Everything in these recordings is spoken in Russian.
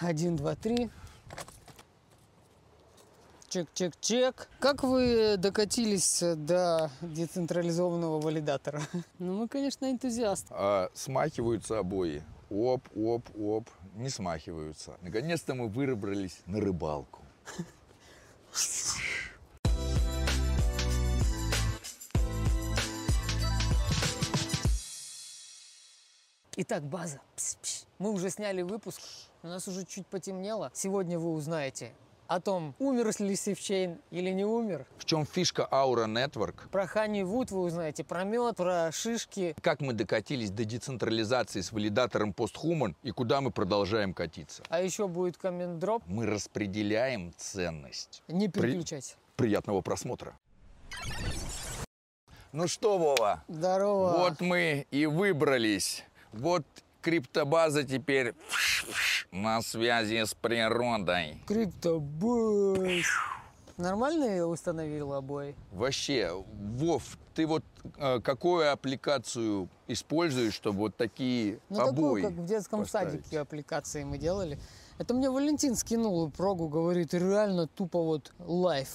Один, два, три. Чек-чек-чек. Как вы докатились до децентрализованного валидатора? Ну, мы, конечно, энтузиасты. А смахиваются обои. Оп, оп, оп. Не смахиваются. Наконец-то мы выбрались на рыбалку. Итак, база. Пс-пс. Мы уже сняли выпуск. У нас уже чуть потемнело. Сегодня вы узнаете о том, умер ли Sifchain или не умер. В чем фишка Aura Network? Про Honey Wood вы узнаете, про мед, про шишки. Как мы докатились до децентрализации с валидатором PostHuman и куда мы продолжаем катиться? А еще будет коммент-дроп. Мы распределяем ценность. Не переключать. Приятного просмотра. Ну что, Вова? Здорово. Вот мы и выбрались. Вот криптобаза теперь на связи с природой. Криптобой. Нормально я установил обои? Вообще, Вов, ты вот э, какую аппликацию используешь, чтобы вот такие Ну, обои такую, как в детском поставить? садике аппликации мы делали. Это мне Валентин скинул прогу, говорит, реально тупо вот лайф.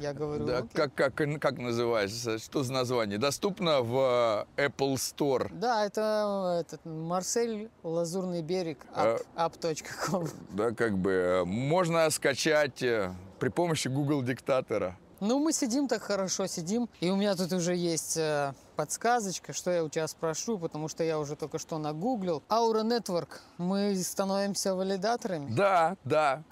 Я говорю, Да, «Окей». как, как, как называется? Что за название? Доступно в э, Apple Store. Да, это этот Марсель, Лазурный берег, А. app, app.com. Да, как бы э, можно скачать э, при помощи Google диктатора. Ну, мы сидим так хорошо, сидим. И у меня тут уже есть э, подсказочка, что я у тебя спрошу, потому что я уже только что нагуглил. Aura Network. Мы становимся валидаторами. Да, да.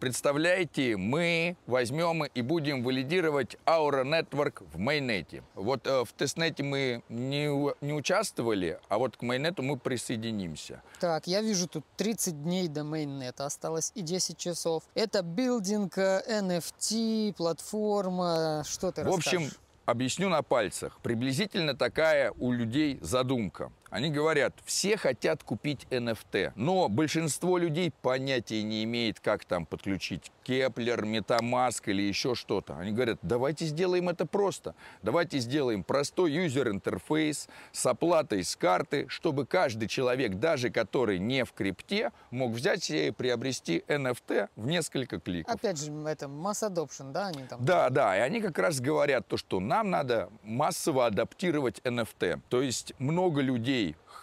Представляете, мы возьмем и будем валидировать Aura Network в майнете. Вот э, в тестнете мы не, не участвовали, а вот к майнету мы присоединимся. Так, я вижу тут 30 дней до мейннета, осталось и 10 часов. Это билдинг, э, NFT, платформа, что ты В общем, расскажешь? объясню на пальцах. Приблизительно такая у людей задумка. Они говорят, все хотят купить NFT, но большинство людей понятия не имеет, как там подключить Keplr, Metamask или еще что-то. Они говорят, давайте сделаем это просто. Давайте сделаем простой user-интерфейс с оплатой с карты, чтобы каждый человек, даже который не в крипте, мог взять себе и приобрести NFT в несколько кликов. Опять же, это mass adoption, да, они там? Да, да, и они как раз говорят то, что нам надо массово адаптировать NFT. То есть много людей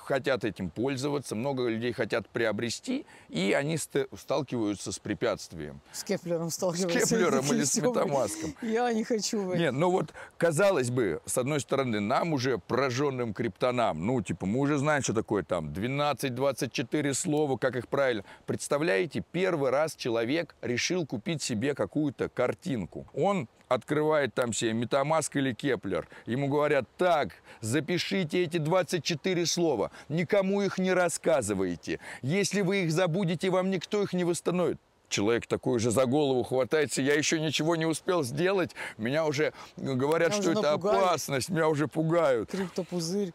хотят этим пользоваться, много людей хотят приобрести, и они ст- сталкиваются с препятствием. С Кеплером С сталкиваются. Кеплером Такие или с. Метамаском. Я не хочу. в это. Нет, ну вот, казалось бы, с одной стороны, нам уже пораженным криптонам, ну, типа, мы уже знаем, что такое там 12-24 слова, как их правильно. Представляете, первый раз человек решил купить себе какую-то картинку. Он открывает там себе Metamask или Keplr. Ему говорят, так, запишите эти 24 слова, никому их не рассказывайте. Если вы их забудете, вам никто их не восстановит. Человек такой же за голову хватается, я еще ничего не успел сделать, меня уже говорят, Меня что уже это напугали. опасность, меня уже пугают. Криптопузырь.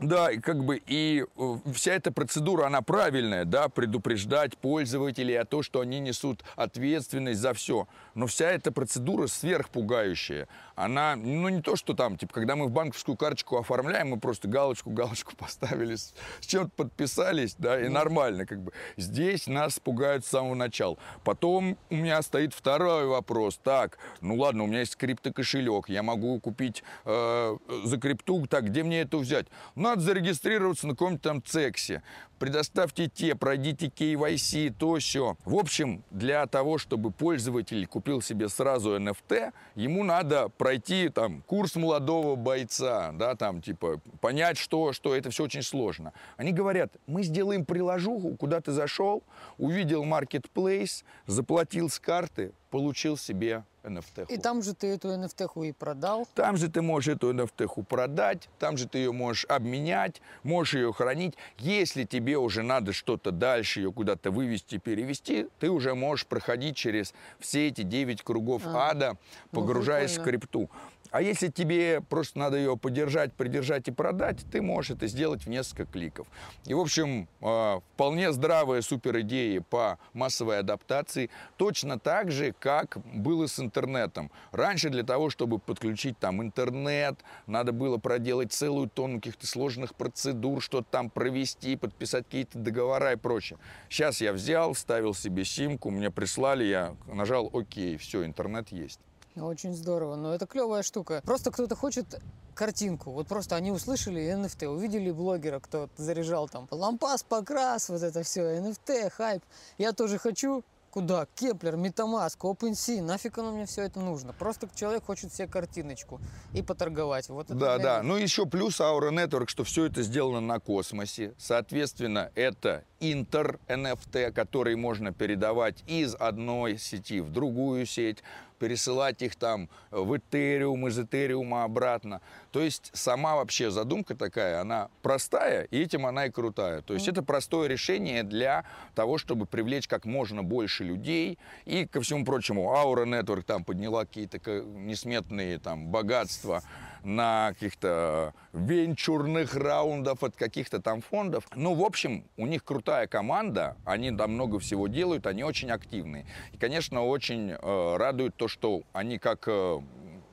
Да, и как бы и э, вся эта процедура, она правильная, да, предупреждать пользователей о том, что они несут ответственность за все. Но вся эта процедура сверхпугающая. Она, ну не то, что там, типа, когда мы в банковскую карточку оформляем, мы просто галочку, галочку поставили, с, с чем-то подписались, да, и нормально, как бы. Здесь нас пугают с самого начала. Потом у меня стоит второй вопрос. Так, ну ладно, у меня есть криптокошелек, я могу купить э, за крипту, так, где мне это взять? Надо зарегистрироваться на каком-нибудь там ЦЕКСе. Предоставьте те, пройдите KYC, то все. В общем, для того, чтобы пользователь купил себе сразу NFT, ему надо пройти там курс молодого бойца, да, там типа понять, что, что это все очень сложно. Они говорят, мы сделаем приложуху, куда ты зашел, увидел marketplace, заплатил с карты, получил себе NFT. И там же ты эту NFT и продал. Там же ты можешь эту NFT продать, там же ты ее можешь обменять, можешь ее хранить. Если тебе уже надо что-то дальше, ее куда-то вывести, перевести, ты уже можешь проходить через все эти 9 кругов А. ада, Ну, погружаясь в прикольно. крипту. А если тебе просто надо ее подержать, придержать и продать, ты можешь это сделать в несколько кликов. И, в общем, э, вполне здравая супер идея по массовой адаптации, точно так же, как было с интернетом. Раньше для того, чтобы подключить там интернет, надо было проделать целую тонну каких-то сложных процедур, что-то там провести, подписать какие-то договора и прочее. Сейчас я взял, ставил себе симку, мне прислали, я нажал ОК, все, интернет есть. Очень здорово, но это клевая штука. Просто кто-то хочет картинку. Вот просто они услышали NFT, увидели блогера, кто заряжал там лампас, покрас, вот это все, NFT, хайп. Я тоже хочу, Куда? Keplr, MetaMask, OpenSea, нафиг оно мне все это нужно? Просто человек хочет себе картиночку и поторговать. Вот это да, да. них. Ну еще плюс Aura Network, что все это сделано на космосе. Соответственно, это интер NFT, который можно передавать из одной сети в другую сеть пересылать их там в Этериум, из Этериума обратно. То есть сама вообще задумка такая, она простая, и этим она и крутая. То есть это простое решение для того, чтобы привлечь как можно больше людей. И, ко всему прочему, Aura Network там подняла какие-то несметные там богатства на каких-то венчурных раундов от каких-то там фондов. Ну, в общем, у них крутая команда, они там много всего делают, они очень активные. И, конечно, очень э, радует то, что они как э,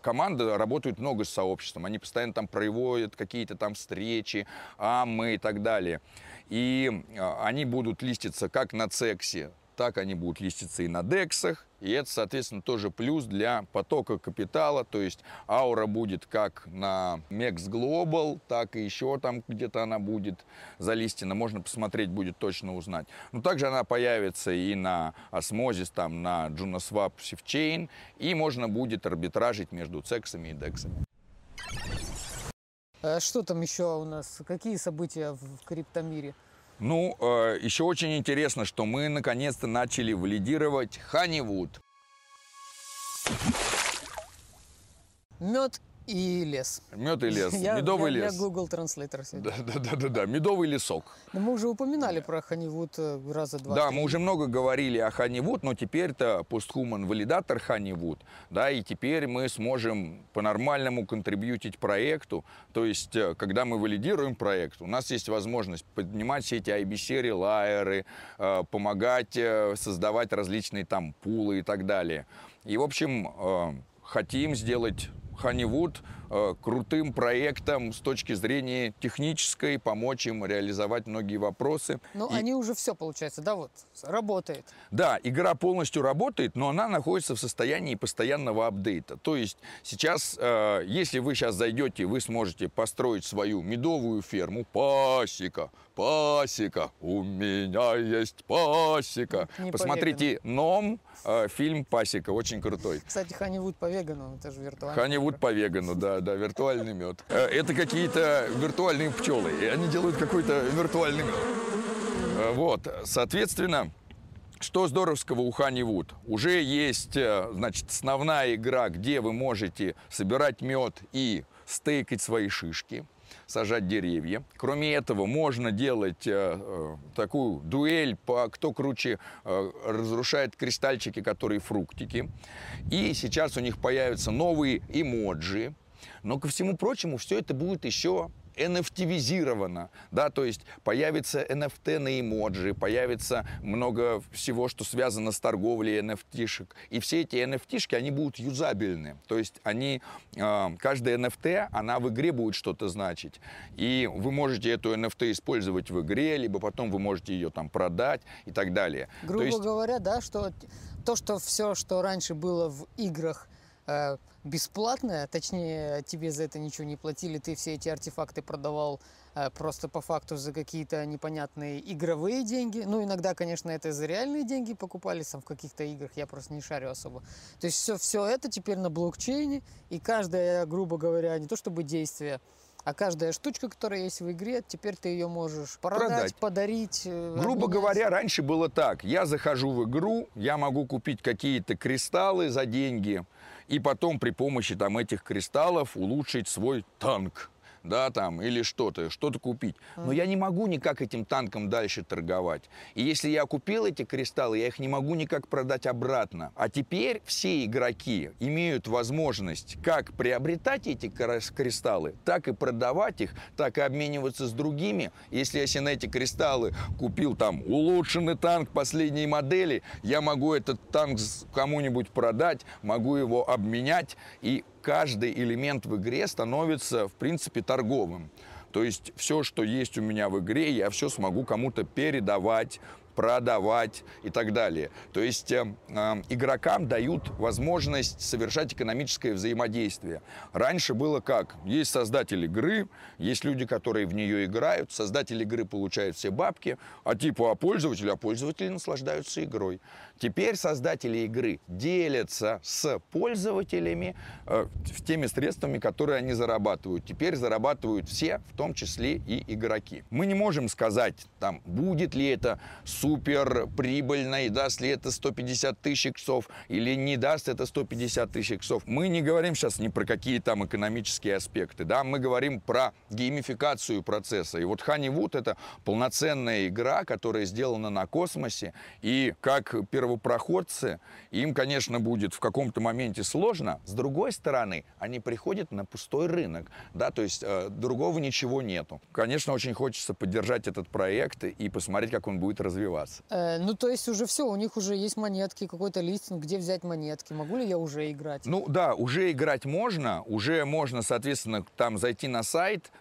команда работают много с сообществом, они постоянно там проводят какие-то там встречи, амы и так далее. И э, они будут листиться как на Цексе, так они будут листиться и на дексах, и это, соответственно, тоже плюс для потока капитала, то есть аура будет как на Mex Global, так и еще там где-то она будет залистена, можно посмотреть, будет точно узнать. Но также она появится и на Osmosis, там на JunoSwap Safechain, и можно будет арбитражить между цексами и дексами. А Что там еще у нас? Какие события в криптомире? Ну, э, еще очень интересно, что мы наконец-то начали валидировать Honeywood. Мед и лес. Мед и лес, Я- медовый я, лес. Я Google Translator. Да, да, да, да, да, медовый лесок. Но мы уже упоминали про Honeywood э, раза два. Да, мы уже много говорили о Honeywood, но теперь это постхуман валидатор Honeywood, да, и теперь мы сможем по-нормальному контрибьютить проекту. То есть, э, когда мы валидируем проект, у нас есть возможность поднимать все эти IBC релайеры, э, помогать создавать различные там пулы и так далее. И, в общем, хотим сделать Honeywood э, крутым проектом с точки зрения технической, помочь им реализовать многие вопросы. Ну, И- они уже все, получается, да, вот, работает. да, игра полностью работает, но она находится в состоянии постоянного апдейта. То есть сейчас, э, если вы сейчас зайдете, вы сможете построить свою медовую ферму. Пасека, пасека, у меня есть пасека. Не Посмотрите ном, э, фильм «Пасека», очень крутой. Кстати, Honeywood по вегану, это же виртуально. Ханивуд по вегану, да, да, виртуальный мед. Э, Это какие-то виртуальные пчелы, и они делают какой-то виртуальный мед. Э, Вот, соответственно, что здоровского у Ханивуд? Уже есть, э, значит, основная игра, где вы можете собирать мед и стейкать свои шишки сажать деревья. Кроме этого, можно делать э, э, такую дуэль, по, кто круче э, разрушает кристальчики, которые фруктики. И сейчас у них появятся новые эмоджи. Но ко всему прочему, все это будет еще NFT-визировано, да, то есть появится NFT на эмоджи, появится много всего, что связано с торговлей NFT-шек, и все эти NFT-шки, они будут юзабельны, то есть они, э, каждая NFT, она в игре будет что-то значить, и вы можете эту NFT использовать в игре, либо потом вы можете ее там продать и так далее. Грубо то есть, говоря, да, что то, что все, что раньше было в играх бесплатное, точнее, тебе за это ничего не платили, ты все эти артефакты продавал э, просто по факту за какие-то непонятные игровые деньги. Ну, иногда, конечно, это за реальные деньги покупались там в каких-то играх, я просто не шарю особо. То есть все, все это теперь на блокчейне, и каждое, грубо говоря, не то чтобы действие, а каждая штучка, которая есть в игре, теперь ты ее можешь продать, Продать. подарить. э, Грубо обменять. говоря, раньше было так. Я захожу в игру, я могу купить какие-то кристаллы за деньги, и потом при помощи там, этих кристаллов улучшить свой танк. Да, там, или что-то, что-то купить. Но я не могу никак этим танком дальше торговать. И если я купил эти кристаллы, я их не могу никак продать обратно. А теперь все игроки имеют возможность как приобретать эти кристаллы, так и продавать их, так и обмениваться с другими. Если я себе на эти кристаллы купил там улучшенный танк последней модели, я могу этот танк кому-нибудь продать, могу его обменять, и каждый элемент в игре становится, в принципе, торговым. То есть все, что есть у меня в игре, я все смогу кому-то передавать, продавать и так далее. То есть э, э, игрокам дают возможность совершать экономическое взаимодействие. Раньше было как? Есть создатель игры, есть люди, которые в нее играют, создатель игры получают все бабки, а типа а пользователи, а пользователи наслаждаются игрой. Теперь создатели игры делятся с пользователями э, теми средствами, которые они зарабатывают. Теперь зарабатывают все, в том числе и игроки. Мы не можем сказать, там, будет ли это супер прибыльно и даст ли это 150 тысяч иксов или не даст это 150 тысяч иксов. Мы не говорим сейчас ни про какие там экономические аспекты, да, мы говорим про геймификацию процесса. И вот Honeywood это полноценная игра, которая сделана на космосе, и как первопроходцы, им, конечно, будет в каком-то моменте сложно. С другой стороны, они приходят на пустой рынок, да, то есть э, другого ничего нету. Конечно, очень хочется поддержать этот проект и посмотреть, как он будет развиваться. Э, ну, то есть уже все, у них уже есть монетки, какой-то листинг, где взять монетки. Могу ли я уже играть? Ну да, уже играть можно. Уже можно, соответственно, там зайти на сайт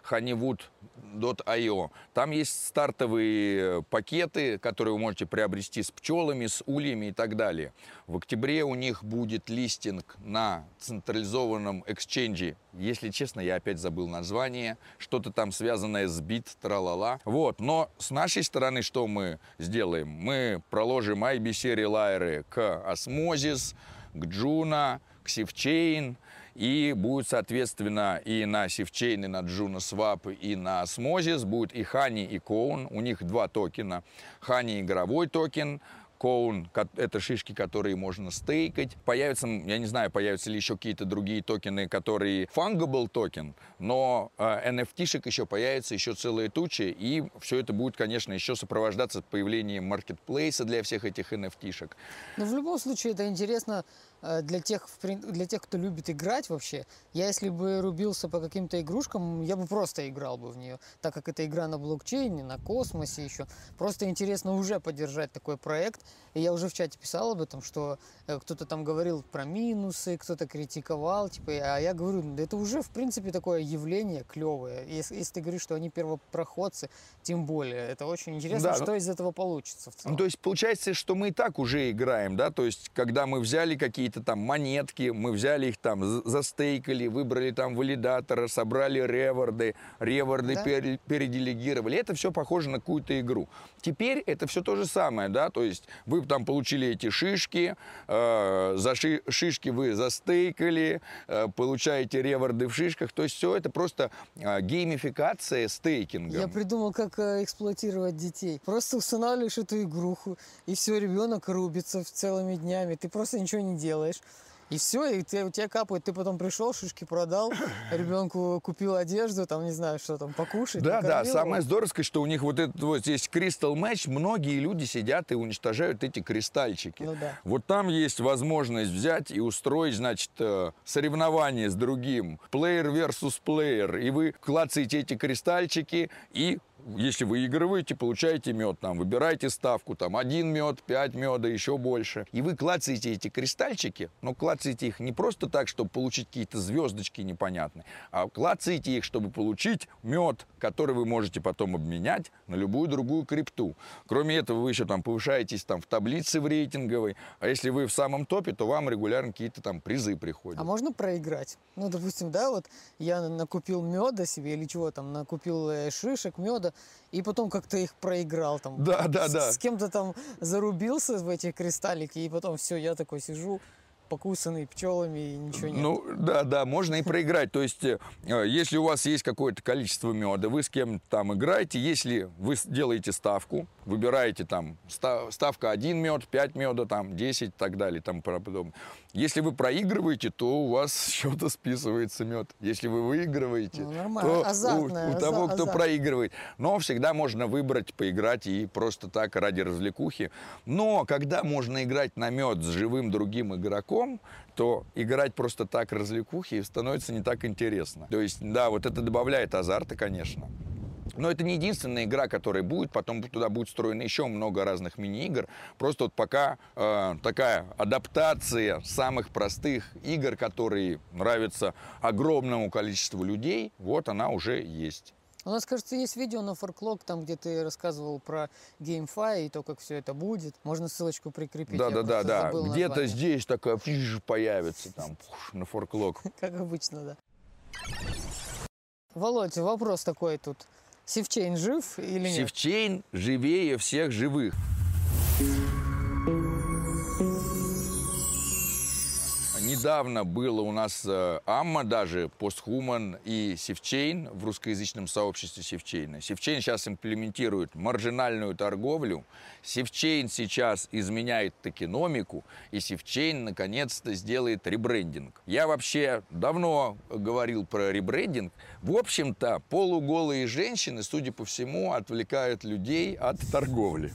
honeywood.io. Там есть стартовые пакеты, которые вы можете приобрести с пчелами, с ульями и так далее. В октябре у них будет листинг на централизованном эксченджи. Если честно, я опять забыл название. Что-то там связанное с бит, тралала. Вот, но с нашей стороны что мы сделаем? Мы проложим IBC релайеры к Osmosis, к Juno, к Sifchain, и будет, соответственно, и на Sifchain, и на Juno Swap, и на Osmosis будет и Honey, и Cone. У них два токена. Honey игровой токен, Cone, это шишки, которые можно стейкать. Появятся, я не знаю, появятся ли еще какие-то другие токены, которые fungible токен, но э, NFT-шек еще появится, еще целые тучи, и все это будет, конечно, еще сопровождаться появлением маркетплейса для всех этих NFT-шек. Но в любом случае это интересно Э, для тех, для тех, кто любит играть вообще, я если бы рубился по каким-то игрушкам, я бы просто играл бы в нее, так как это игра на блокчейне, на космосе еще. Просто интересно уже поддержать такой проект. И я уже в чате писал об этом, что э, кто-то там говорил про минусы, кто-то критиковал, типа, а я говорю, да это уже, в принципе, такое явление клевое. Если, если ты говоришь, что они первопроходцы, тем более. Это очень интересно, да, что ну, из этого получится в целом. Ну, то есть получается, что мы и так уже играем, да, то есть когда мы взяли какие какие-то там монетки, мы взяли их там, застейкали, выбрали там валидатора, собрали реворды, реворды да. переделегировали. Это все похоже на какую-то игру. Теперь это все то же самое, да, то есть вы там получили эти шишки, э, за ши шишки вы застейкали, э, получаете реворды в шишках, то есть все это просто э, геймификация стейкинга. Я придумал, как э, эксплуатировать детей. Просто устанавливаешь эту игруху, и все, ребенок рубится целыми днями, ты просто ничего не делаешь делаешь. И все, и ты, у тебя капает, ты потом пришел, шишки продал, ребенку купил одежду, там, не знаю, что там, покушать. Да, да, самое здоровское, что у них вот этот вот здесь Crystal Match, многие люди сидят и уничтожают эти кристальчики. Ну, да. Вот там есть возможность взять и устроить, значит, э, соревнование с другим, player versus player, и вы клацаете эти кристальчики и если выигрываете, получаете мед, там, выбирайте ставку, там, один мед, пять меда, еще больше. И вы клацаете эти кристальчики, но клацаете их не просто так, чтобы получить какие-то звездочки непонятные, а клацаете их, чтобы получить мед, который вы можете потом обменять на любую другую крипту. Кроме этого, вы еще там повышаетесь там в таблице в рейтинговой, а если вы в самом топе, то вам регулярно какие-то там призы приходят. А можно проиграть? Ну, допустим, да, вот я накупил меда себе или чего там, накупил э, шишек, меда, и потом как-то их проиграл там. Да, да, с, да. С кем-то там зарубился в эти кристаллики, и потом все, я такой сижу, покусанный пчелами и ничего нет. Ну, да, да, можно и проиграть. То есть, э, если у вас есть какое-то количество меда, вы с кем там играете, если вы делаете ставку, выбираете там ставка 1 мед, 5 меда, там 10 и так далее, там подобное. Если вы проигрываете, то у вас с счета списывается мед. Если вы выигрываете, ну, то Азартная, у, у того, кто азарт. проигрывает. Но всегда можно выбрать, поиграть и просто так ради развлекухи. Но когда можно играть на мед с живым другим игроком, то играть просто так развлекухи становится не так интересно. То есть, да, вот это добавляет азарта, конечно. Но это не единственная игра, которая будет. Потом туда будет встроено еще много разных мини-игр. Просто вот пока э, такая адаптация самых простых игр, которые нравятся огромному количеству людей, вот она уже есть. У нас, кажется, есть видео на Форклог, там, где ты рассказывал про GameFi и то, как все это будет. Можно ссылочку прикрепить. Да, Я да, да, да. Где-то здесь такая фиш, появится там на Форклог. Как обычно, да. Володь, вопрос такой тут. Sifchain жив или нет? Sifchain живее всех живых. Недавно было у нас э, AMA даже, Posthuman и Sifchain в русскоязычном сообществе Sifchain а. Sifchain сейчас имплементирует маржинальную торговлю. Sifchain сейчас изменяет токеномику. И Sifchain наконец-то сделает ребрендинг. Я вообще давно говорил про ребрендинг. В общем-то, полуголые женщины, судя по всему, отвлекают людей от торговли.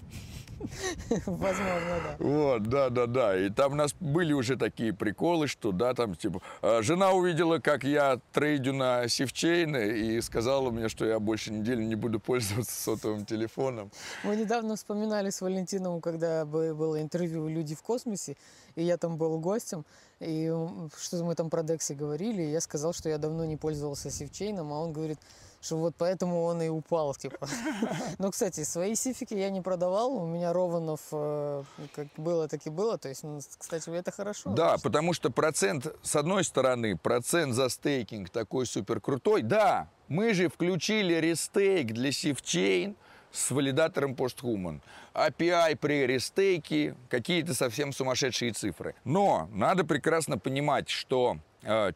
Возможно, да. Вот, да, да, да. И там у нас были уже такие приколы, что, да, там, типа, э, жена увидела, как я трейдю на Севчейна и сказала мне, что я больше недели не буду пользоваться сотовым телефоном. Мы недавно вспоминали с Валентином, когда бы- было интервью «Люди в космосе», и я там был гостем, и м, что-то мы там про Декси говорили, и я сказал, что я давно не пользовался Sifchain ом, а он говорит, что вот поэтому он и упал, типа. Но, кстати, свои сифики я не продавал, у меня Rowan ов э, как было, так и было, то есть, ну, кстати, это хорошо. Да, потому что процент, с одной стороны, процент за стейкинг такой супер крутой. Да, мы же включили рестейк для Sifchain с валидатором Posthuman. APR при рестейке, какие-то совсем сумасшедшие цифры. Но надо прекрасно понимать, что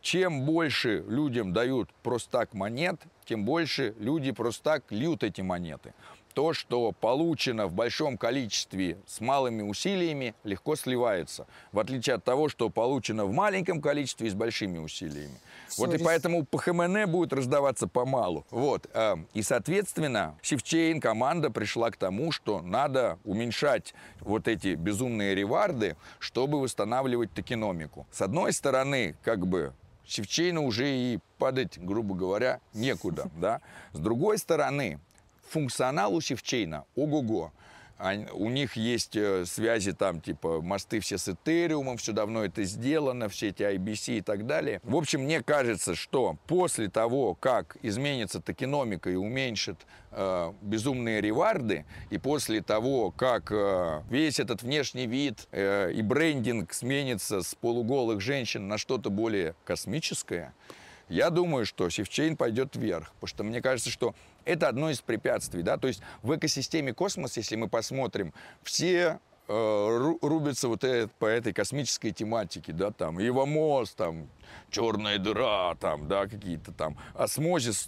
чем больше людям дают просто так монет, тем больше люди просто так льют эти монеты. То, что получено в большом количестве с малыми усилиями, легко сливается. В отличие от того, что получено в маленьком количестве и с большими усилиями. Всё, вот и поэтому PHMN будет раздаваться помалу. Вот. э, И, соответственно, Sifchain, команда пришла к тому, что надо уменьшать вот эти безумные реварды, чтобы восстанавливать токеномику. С одной стороны, как бы Севчейну уже и падать, грубо говоря, некуда. Да? С другой стороны, функционал у Севчейна ого-го. У них есть э, связи там, типа, мосты все с Этериумом, все давно это сделано, все эти IBC и так далее. В общем, мне кажется, что после того, как изменится токеномика и уменьшит э, безумные реварды, и после того, как э, весь этот внешний вид э, и брендинг сменится с полуголых женщин на что-то более космическое, я думаю, что Sifchain пойдет вверх, потому что мне кажется, что это одно из препятствий, да, то есть в экосистеме космос, если мы посмотрим, все э, ру- рубятся вот э- по этой космической тематике, да, там, Evmos, там, черная дыра, там, да, какие-то там, Osmosis,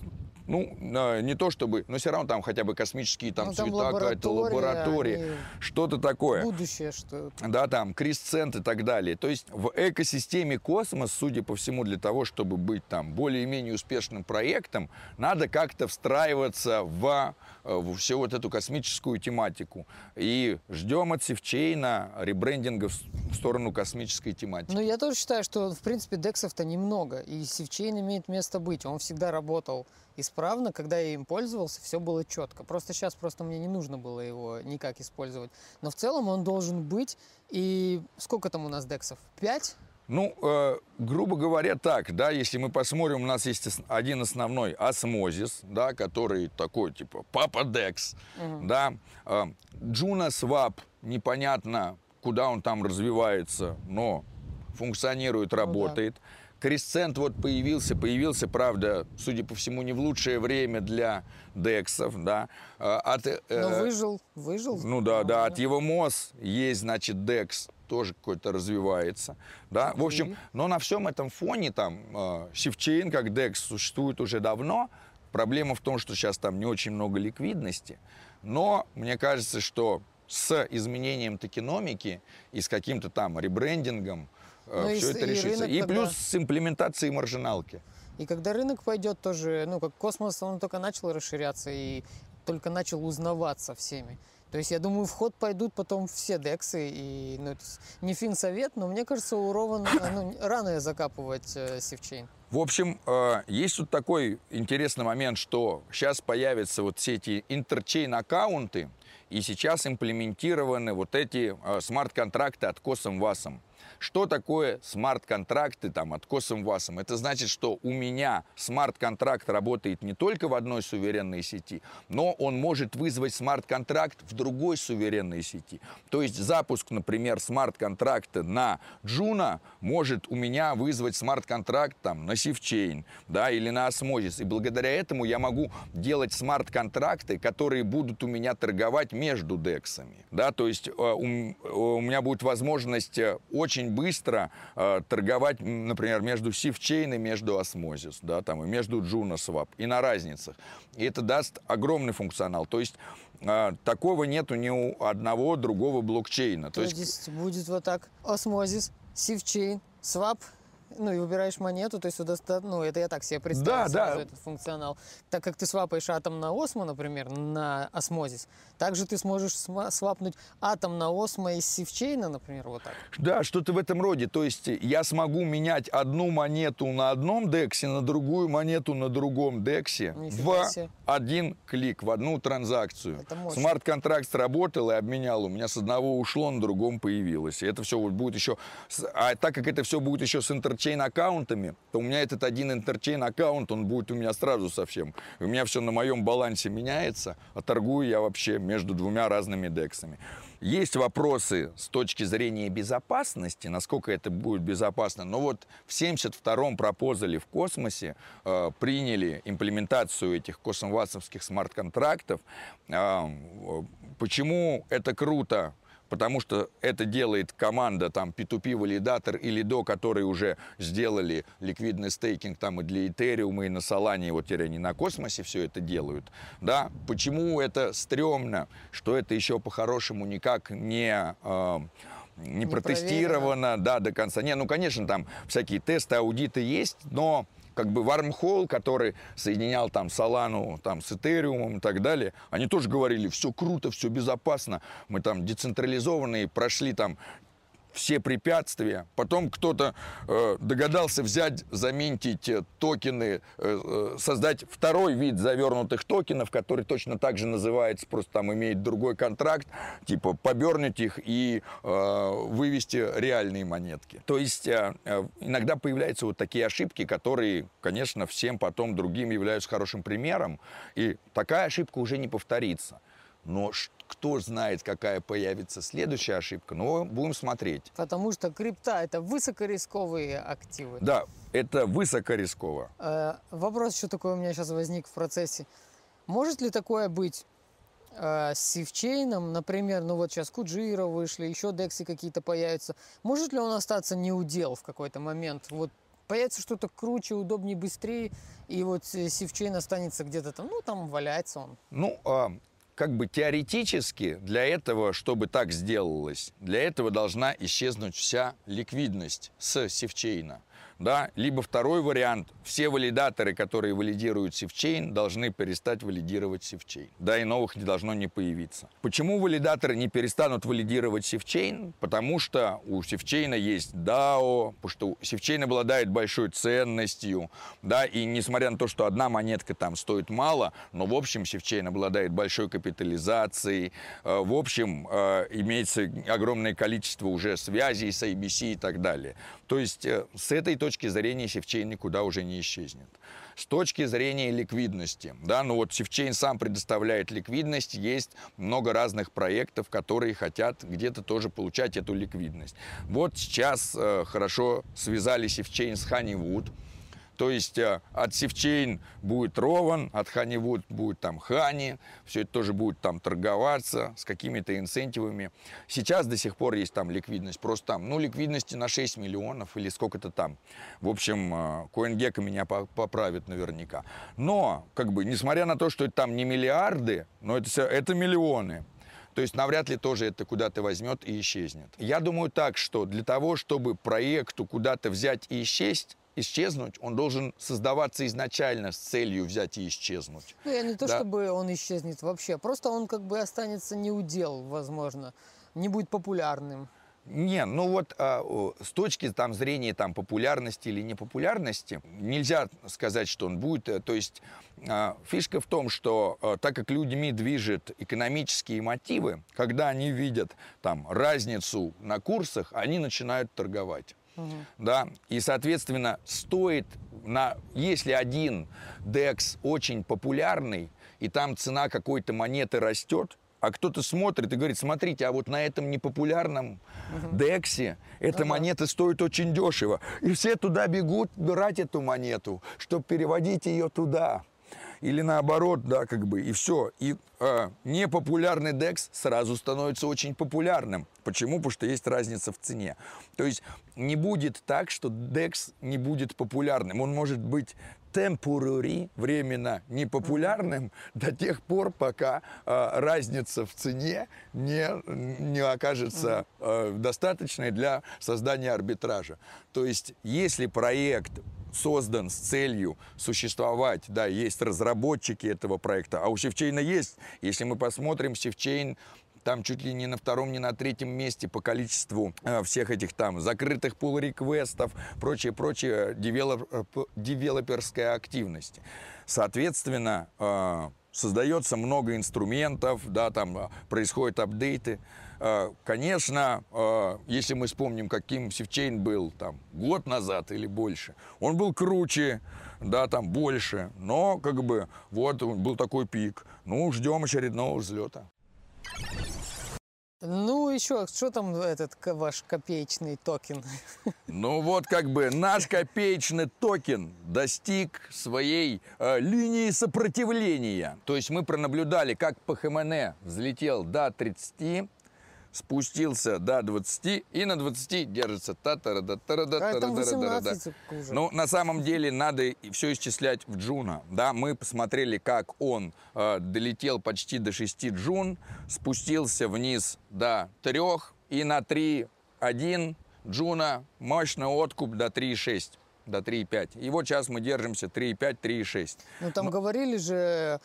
ну, э, не то чтобы, но все равно там хотя бы космические там Ну, цвета, какая-то лаборатория, лаборатория, что-то такое Будущее, что да, там, Crescent и так далее. То есть в экосистеме космос, судя по всему, для того, чтобы быть там более-менее успешным проектом, надо как-то встраиваться в, э, в всю вот эту космическую тематику. И ждем от Sifchain а ребрендинга в сторону космической тематики. Ну, я тоже считаю, что, в принципе, дексов-то немного, и Sifchain имеет место быть. Он всегда работал исправно, когда я им пользовался, все было четко. Просто сейчас просто мне не нужно было его никак использовать. Но в целом он должен быть. И сколько там у нас дексов? Пять? Ну, э, грубо говоря, так, да, если мы посмотрим, у нас есть один основной Osmosis, да, который такой, типа, Папа DEX, да, э, Juno Swap, непонятно, куда он там развивается, но функционирует, да. Crescent вот появился, появился, правда, судя по всему, не в лучшее время для дексов, да. Э, От, э, Но выжил, выжил. ну да, да, вот Evmos есть, значит, DEX тоже какой-то развивается. Да? В общем, но на всем этом фоне там Sifchain как DEX существует уже давно. Проблема в том, что сейчас там не очень много ликвидности. Но мне кажется, что с изменением токеномики и с каким-то там ребрендингом э, Ну и все с- это и решится. рынок И тогда- плюс с имплементацией маржиналки. И когда рынок пойдет тоже, ну, как космос, он только начал расширяться и только начал узнаваться всеми. То есть, я думаю, в ход пойдут потом все дексы. И, ну, это не финсовет, но мне кажется, у Rowan ну, рано закапывать э, Sifchain. В общем, э, есть тут такой интересный момент, что сейчас появятся вот все эти интерчейн-аккаунты, и сейчас имплементированы вот эти э, смарт-контракты от CosmWasm. Что такое смарт-контракты там, от CosmWasm? Это значит, что у меня смарт-контракт работает не только в одной суверенной сети, но он может вызвать смарт-контракт в другой суверенной сети. То есть запуск, например, смарт-контракта на Juno может у меня вызвать смарт-контракт там, на Sifchain да, или на Osmosis. И благодаря этому я могу делать смарт-контракты, которые будут у меня торговать между дексами. Да, то есть э, у, м- у меня будет возможность э, очень быстро э, торговать, например, между Sifchain и между Osmosis, да, там, и между Juno Swap, и на разницах. И это даст огромный функционал. То есть э, такого нету ни у одного другого блокчейна. То, есть будет вот так Osmosis, Sifchain, swap, ну и выбираешь монету, то есть ну это я так себе представил Да, сразу да. этот функционал. Так как ты свапаешь атом на осмо, например, на Osmosis, также ты сможешь свапнуть атом на осмо из Sifchain а, например, вот так. Да, что-то в этом роде. То есть я смогу менять одну монету на одном дексе на другую монету на другом дексе Нифига себе. один клик, в одну транзакцию. Смарт-контракт сработал и обменял. У меня с одного ушло, на другом появилось. И это все вот будет еще... А так как это все будет еще с интерчейн-аккаунтами, то у меня этот один интерчейн-аккаунт, он будет у меня сразу совсем. У меня все на моем балансе меняется, а торгую я вообще между двумя разными дексами. Есть вопросы с точки зрения безопасности, насколько это будет безопасно. Но вот в 72-м пропозале в космосе э, приняли имплементацию этих космовасовских смарт-контрактов. Э, почему это круто? Потому что это делает команда там P2P валидатор или до, которые уже сделали ликвидный стейкинг там и для Ethereum, и на Solana, и вот теперь они на космосе все это делают. Да? Почему это стрёмно, что это еще по-хорошему никак не... э, не Не протестировано, да, до конца. Не, ну, конечно, там всякие тесты, аудиты есть, но как бы Wormhole, который соединял там Солану там, с Этериумом и так далее, они тоже говорили, все круто, все безопасно, мы там децентрализованные, прошли там все препятствия. Потом кто-то э, догадался взять, заминтить э, токены, э, э, создать второй вид завернутых токенов, который точно так же называется, просто там имеет другой контракт, типа побернуть их и э, вывести реальные монетки. То есть э, э, иногда появляются вот такие ошибки, которые, конечно, всем потом другим являются хорошим примером, и такая ошибка уже не повторится. Но кто знает, какая появится следующая ошибка, но будем смотреть. Потому что крипта это высокорисковые активы. Да, это высоко рисково. Э, вопрос еще такой у меня сейчас возник в процессе. Может ли такое быть э, с Сивчейном, например, ну вот сейчас Куджира вышли, еще дексы какие-то появятся. Может ли он остаться неудел в какой-то момент? Вот появится что-то круче, удобнее, быстрее, и вот э, Sifchain останется где-то там, ну там валяется он. Ну, а, как бы теоретически для этого, чтобы так сделалось, для этого должна исчезнуть вся ликвидность с Sifchain а. Да? Либо второй вариант, все валидаторы, которые валидируют Sifchain, должны перестать валидировать Sifchain. Да, и новых не должно не появиться. Почему валидаторы не перестанут валидировать Sifchain? Потому что у Sifchain а есть DAO, потому что Sifchain обладает большой ценностью, да, и несмотря на то, что одна монетка там стоит мало, но в общем Sifchain обладает большой капитализацией, э, в общем э, имеется огромное количество уже связей с IBC и так далее. То есть э, с этой точки зрения Sifchain никуда уже не исчезнет. С точки зрения ликвидности, да, ну вот Sifchain сам предоставляет ликвидность, есть много разных проектов, которые хотят где-то тоже получать эту ликвидность. Вот сейчас э, хорошо связали Sifchain с Honeywood, То есть э, от Sifchain будет Rowan, от Honeywood будет там Honey, все это тоже будет там торговаться с какими-то incentive ами. Сейчас до сих пор есть там ликвидность, просто там, ну, ликвидности на 6 миллионов или сколько-то там. В общем, э, CoinGecko меня поправит наверняка. Но, как бы, несмотря на то, что это там не миллиарды, но это, это миллионы. То есть навряд ли тоже это куда-то возьмет и исчезнет. Я думаю так, что для того, чтобы проекту куда-то взять и исчесть, исчезнуть, он должен создаваться изначально с целью взять и исчезнуть. Ну, я не то, да? чтобы он исчезнет вообще, просто он как бы останется неудел, возможно, не будет популярным. Не, ну вот а, с точки там, зрения там, популярности или непопулярности нельзя сказать, что он будет. Э, то есть а, фишка в том, что а, так как людьми движет экономические мотивы, когда они видят там, разницу на курсах, они начинают торговать. Угу. Да? И, соответственно, стоит, на, если один DEX очень популярный, и там цена какой-то монеты растет, а кто-то смотрит и говорит, смотрите, а вот на этом непопулярном угу. Дексе эта ага. монета стоит очень дешево. И все туда бегут брать эту монету, чтобы переводить ее туда. Или наоборот, да, как бы, и все. И э, непопулярный DEX сразу становится очень популярным. Почему? Потому что есть разница в цене. То есть не будет так, что DEX не будет популярным. Он может быть temporary, временно непопулярным до тех пор, пока э, разница в цене не, не окажется э, достаточной для создания арбитража. То есть, если проект создан с целью существовать, да, есть разработчики этого проекта, а у Sifchain а есть, если мы посмотрим, Sifchain там чуть ли не на втором, не на третьем месте по количеству э, всех этих там закрытых пул-реквестов, прочее-прочее, develop, э, девелоперская активность. Соответственно, э, создается много инструментов, да, там э, происходят апдейты. Э, конечно, э, если мы вспомним, каким Sifchain был там год назад или больше, он был круче, да, там больше, но как бы вот был такой пик. Ну, ждем очередного взлета. Ну, еще, что там этот ваш копеечный токен? Ну, вот как бы наш копеечный токен достиг своей э, линии сопротивления. То есть мы пронаблюдали, как PHMN взлетел до 30, спустился до 20 и на 20 держится. Та -та -та -та -та -та -та -та Ну, на самом деле надо все исчислять в джуна. Да, мы посмотрели, как он э, долетел почти до 6 джун, спустился вниз до 3 и на 3.1 джуна мощный откуп до 3.6 до 3,5. И вот сейчас мы держимся 3,5, 3,6. Ну там Но... говорили же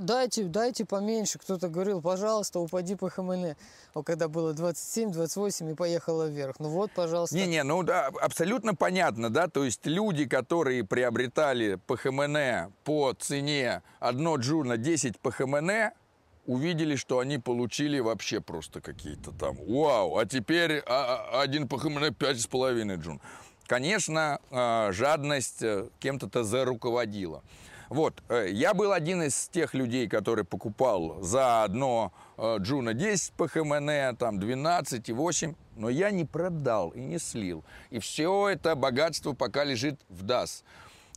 дайте, дайте поменьше. Кто-то говорил, пожалуйста, упади по ХМН. Вот когда было 27, 28 и поехала вверх. Ну вот, пожалуйста. Не-не, ну да, абсолютно понятно, да, то есть люди, которые приобретали PHMN по цене одно джуна 10 PHMN, увидели, что они получили вообще просто какие-то там, вау, а теперь а, а, один PHMN 5,5 Juno. Конечно, а, жадность э, кем-то заруководила. Вот, э, я был один из тех людей, который покупал за одно э, Джуна 10 PHMN, там 12 и 8, но я не продал и не слил. И все это богатство пока лежит в DAS.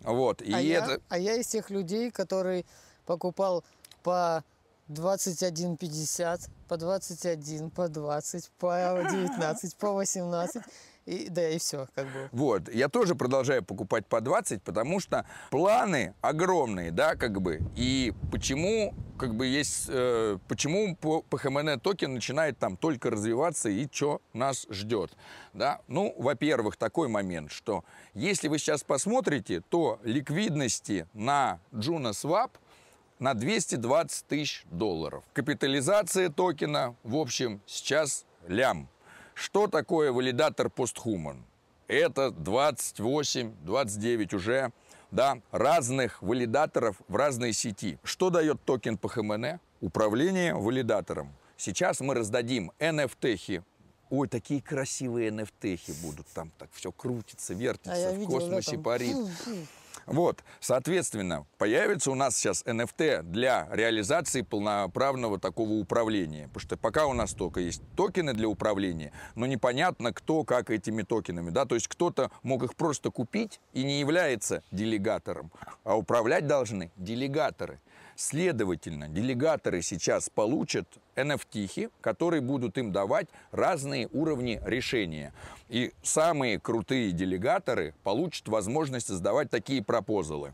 Вот, и а, это... я, а я из тех людей, который покупал по 21,50, по 21, по 20, по 19, по 18. И, да, и все, как бы. Вот, я тоже продолжаю покупать по 20, потому что планы огромные, да, как бы. И почему, как бы, есть, э, почему по, по ХМН токен начинает там только развиваться и что нас ждет, да. Ну, во-первых, такой момент, что если вы сейчас посмотрите, то ликвидности на Juno Swap на 220 тысяч долларов. Капитализация токена, в общем, сейчас лям. Что такое валидатор постхуман? Это 28-29 уже да, разных валидаторов в разной сети. Что дает токен по ХМН? Управление валидатором. Сейчас мы раздадим NFT-хи. Ой, такие красивые NFT-хи будут. Там так все крутится, вертится, а в космосе видел, парит. Вот, соответственно, появится у нас сейчас NFT для реализации полноправного такого управления. Потому что пока у нас только есть токены для управления, но непонятно, кто как этими токенами. Да? То есть кто-то мог их просто купить и не является делегатором, а управлять должны делегаторы. Следовательно, делегаторы сейчас получат NFT, которые будут им давать разные уровни решения. И самые крутые делегаторы получат возможность создавать такие пропозалы.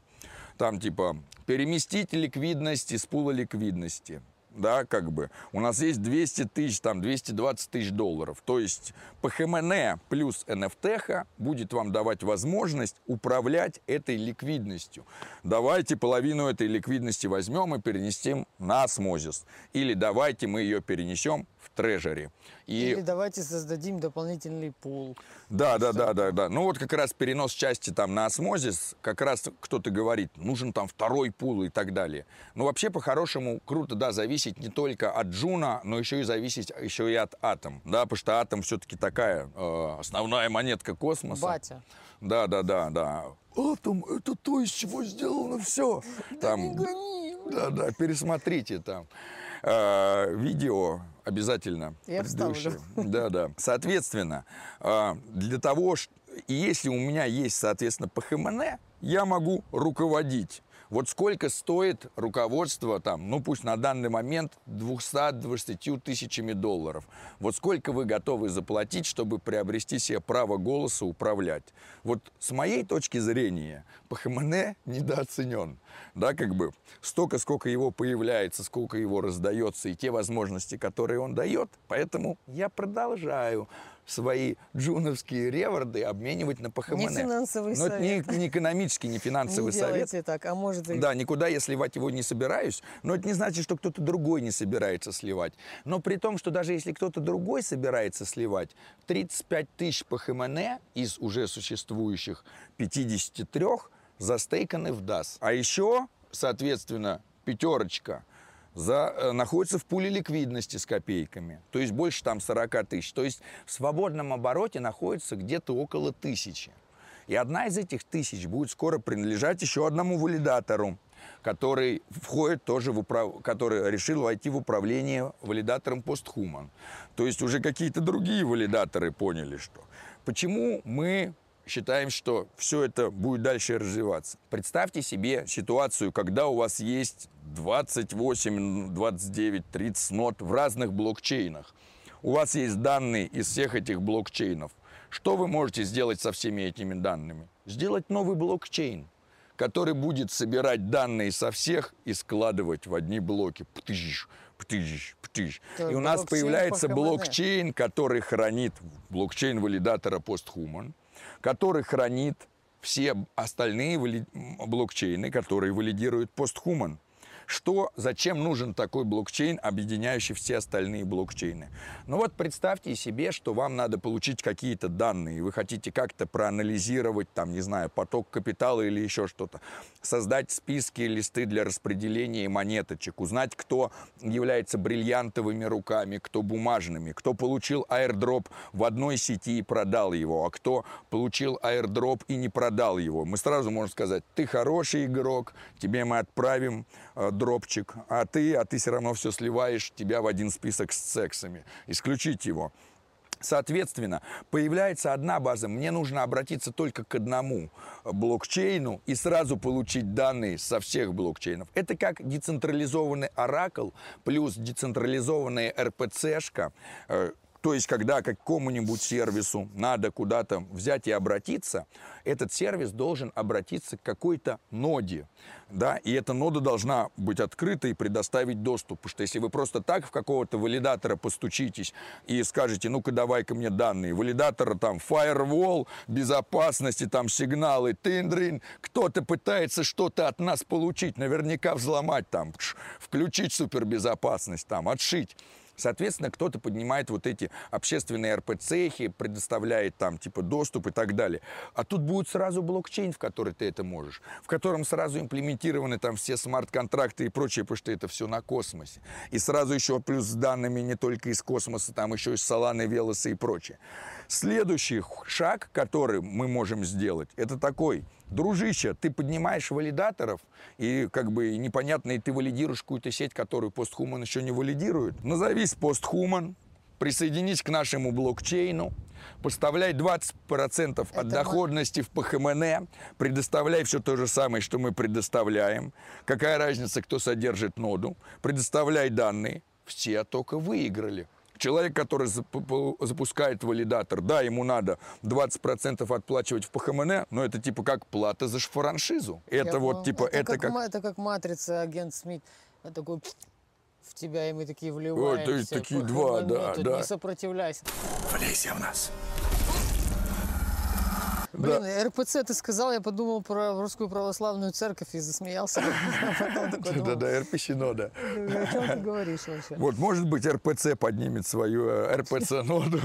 Там типа переместить ликвидность из пула ликвидности, да, как бы. У нас есть 200 тысяч, там, 220 тысяч долларов. То есть ПХМН плюс NFT будет вам давать возможность управлять этой ликвидностью. Давайте половину этой ликвидности возьмем и перенесем на осмозис. Или давайте мы ее перенесем в treasury. И... Или давайте создадим дополнительный пул. Да, да, да, да, да. Ну вот как раз перенос части там на Osmosis, как раз кто-то говорит, нужен там второй пул и так далее. Ну вообще по-хорошему круто, да, зависеть не только от Джуна, но еще и зависеть еще и от Атом, да, потому что Атом все-таки такая э, основная монетка космоса. Батя. Да, да, да, да. Атом это то, из чего сделано все. Там, да, да, да, пересмотрите там э, видео обязательно. Я предыдущее. Да, да. Соответственно, э, для того, что если у меня есть, соответственно, ПХМН, я могу руководить вот сколько стоит руководство там, ну пусть на данный момент 220 тысячами долларов. Вот сколько вы готовы заплатить, чтобы приобрести себе право голоса управлять. Вот с моей точки зрения ПХМН недооценен. Да, как бы столько, сколько его появляется, сколько его раздается и те возможности, которые он дает. Поэтому я продолжаю свои джуновские реворды обменивать на ПХМН. Не финансовый Но совет. это не, не экономический, не финансовый не совет. Не так, а может и... Да, никуда я сливать его не собираюсь, но это не значит, что кто-то другой не собирается сливать. Но при том, что даже если кто-то другой собирается сливать, 35 тысяч ПХМН из уже существующих 53 застейканы в DAS. А еще, соответственно, пятерочка – за, э, находится в пуле ликвидности с копейками, то есть больше там 40 тысяч. То есть в свободном обороте находится где-то около тысячи. И одна из этих тысяч будет скоро принадлежать еще одному валидатору, который входит тоже в управ... который решил войти в управление валидатором постхуман. То есть уже какие-то другие валидаторы поняли, что. Почему мы считаем, что все это будет дальше развиваться. Представьте себе ситуацию, когда у вас есть 28, 29, 30 нот в разных блокчейнах. У вас есть данные из всех этих блокчейнов. Что вы можете сделать со всеми этими данными? Сделать новый блокчейн, который будет собирать данные со всех и складывать в одни блоки. Птыщ, птыщ, птыщ. И у нас появляется блокчейн, который хранит блокчейн валидатора постхуман который хранит все остальные блокчейны, которые валидируют постхуман. Что, зачем нужен такой блокчейн, объединяющий все остальные блокчейны? Ну вот представьте себе, что вам надо получить какие-то данные, вы хотите как-то проанализировать, там, не знаю, поток капитала или еще что-то, создать списки, листы для распределения монеточек, узнать, кто является бриллиантовыми руками, кто бумажными, кто получил аирдроп в одной сети и продал его, а кто получил аирдроп и не продал его. Мы сразу можем сказать, ты хороший игрок, тебе мы отправим э, дропчик, а ты, а ты все равно все сливаешь, тебя в один список с сексами. Исключить его. Соответственно, появляется одна база, мне нужно обратиться только к одному блокчейну и сразу получить данные со всех блокчейнов. Это как децентрализованный оракл плюс децентрализованная РПЦшка, то есть, когда какому-нибудь сервису надо куда-то взять и обратиться, этот сервис должен обратиться к какой-то ноде. Да, и эта нода должна быть открыта и предоставить доступ. Потому что если вы просто так в какого-то валидатора постучитесь и скажете, ну-ка давай-ка мне данные, валидатора там firewall, безопасности, там сигналы, тындрин, кто-то пытается что-то от нас получить, наверняка взломать там, включить супербезопасность там, отшить. Соответственно, кто-то поднимает вот эти общественные РПЦехи, предоставляет там типа доступ и так далее. А тут будет сразу блокчейн, в который ты это можешь, в котором сразу имплементируется гарантированы там все смарт-контракты и прочее, потому что это все на космосе. И сразу еще плюс с данными не только из космоса, там еще из Соланы, Велоса и прочее. Следующий шаг, который мы можем сделать, это такой – дружище, ты поднимаешь валидаторов, и как бы непонятно, и ты валидируешь какую-то сеть, которую постхуман еще не валидирует. Назовись постхуман, присоединись к нашему блокчейну, поставляй 20% от Это доходности мы... в ПХМН, предоставляй все то же самое, что мы предоставляем. Какая разница, кто содержит ноду? Предоставляй данные. Все только выиграли. Человек, который запускает валидатор, да, ему надо 20% отплачивать в ПХМН, но это типа как плата за франшизу. Это Я вот типа, это, это как, как... Это как матрица, агент Смит. Такой в тебя, и мы такие вливаемся. Ой, такие два, да, да. Не сопротивляйся. Влейся в нас. Блин, да. РПЦ ты сказал, я подумал про русскую православную церковь и засмеялся. Да-да, РП-синода. О чем ты говоришь вообще? Вот, может быть, РПЦ поднимет свою э, РПЦ-ноду.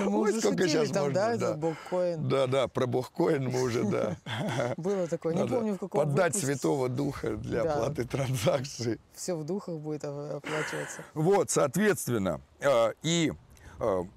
Ну, мы уже шутили там, да, за богкоин. Да, да, про богкоин мы уже, да. Было такое, не помню в каком Поддать Святого Духа для оплаты транзакций. Все в духах будет оплачиваться. Вот, соответственно, э,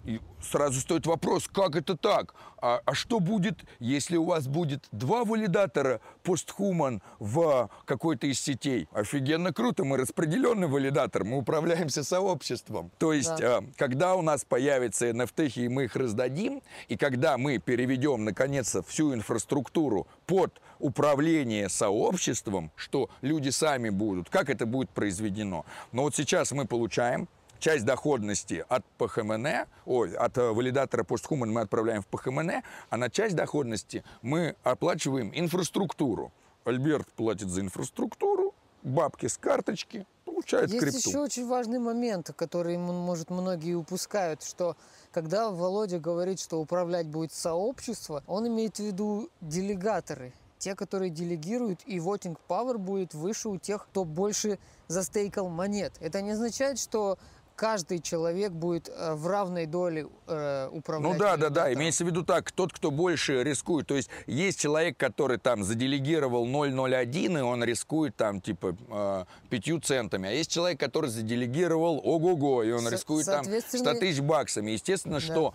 и э, сразу стоит вопрос, как это так? А, а что будет, если у вас будет два валидатора постхуман в какой-то из сетей? Офигенно круто, мы распределенный валидатор, мы управляемся сообществом. То есть, да. а, когда у нас появятся NFT, и мы их раздадим, и когда мы переведем, наконец-то, всю инфраструктуру под управление сообществом, что люди сами будут, как это будет произведено. Но вот сейчас мы получаем часть доходности от ПХМН, ой, от э, валидатора постхуман мы отправляем в ПХМН, а на часть доходности мы оплачиваем инфраструктуру. Альберт платит за инфраструктуру, бабки с карточки, получает Есть крипту. еще очень важный момент, который, может, многие упускают, что когда Володя говорит, что управлять будет сообщество, он имеет в виду делегаторы те, которые делегируют, и voting power будет выше у тех, кто больше застейкал монет. Это не означает, что каждый человек будет э, в равной доле э, управлять. Ну да, да, да. Имеется в виду так, тот, кто больше рискует. То есть есть человек, который там заделегировал 0,01, и он рискует там типа э, 5 центами. А есть человек, который заделегировал ого-го, и он Со- рискует там 100 тысяч баксами. Естественно, да. что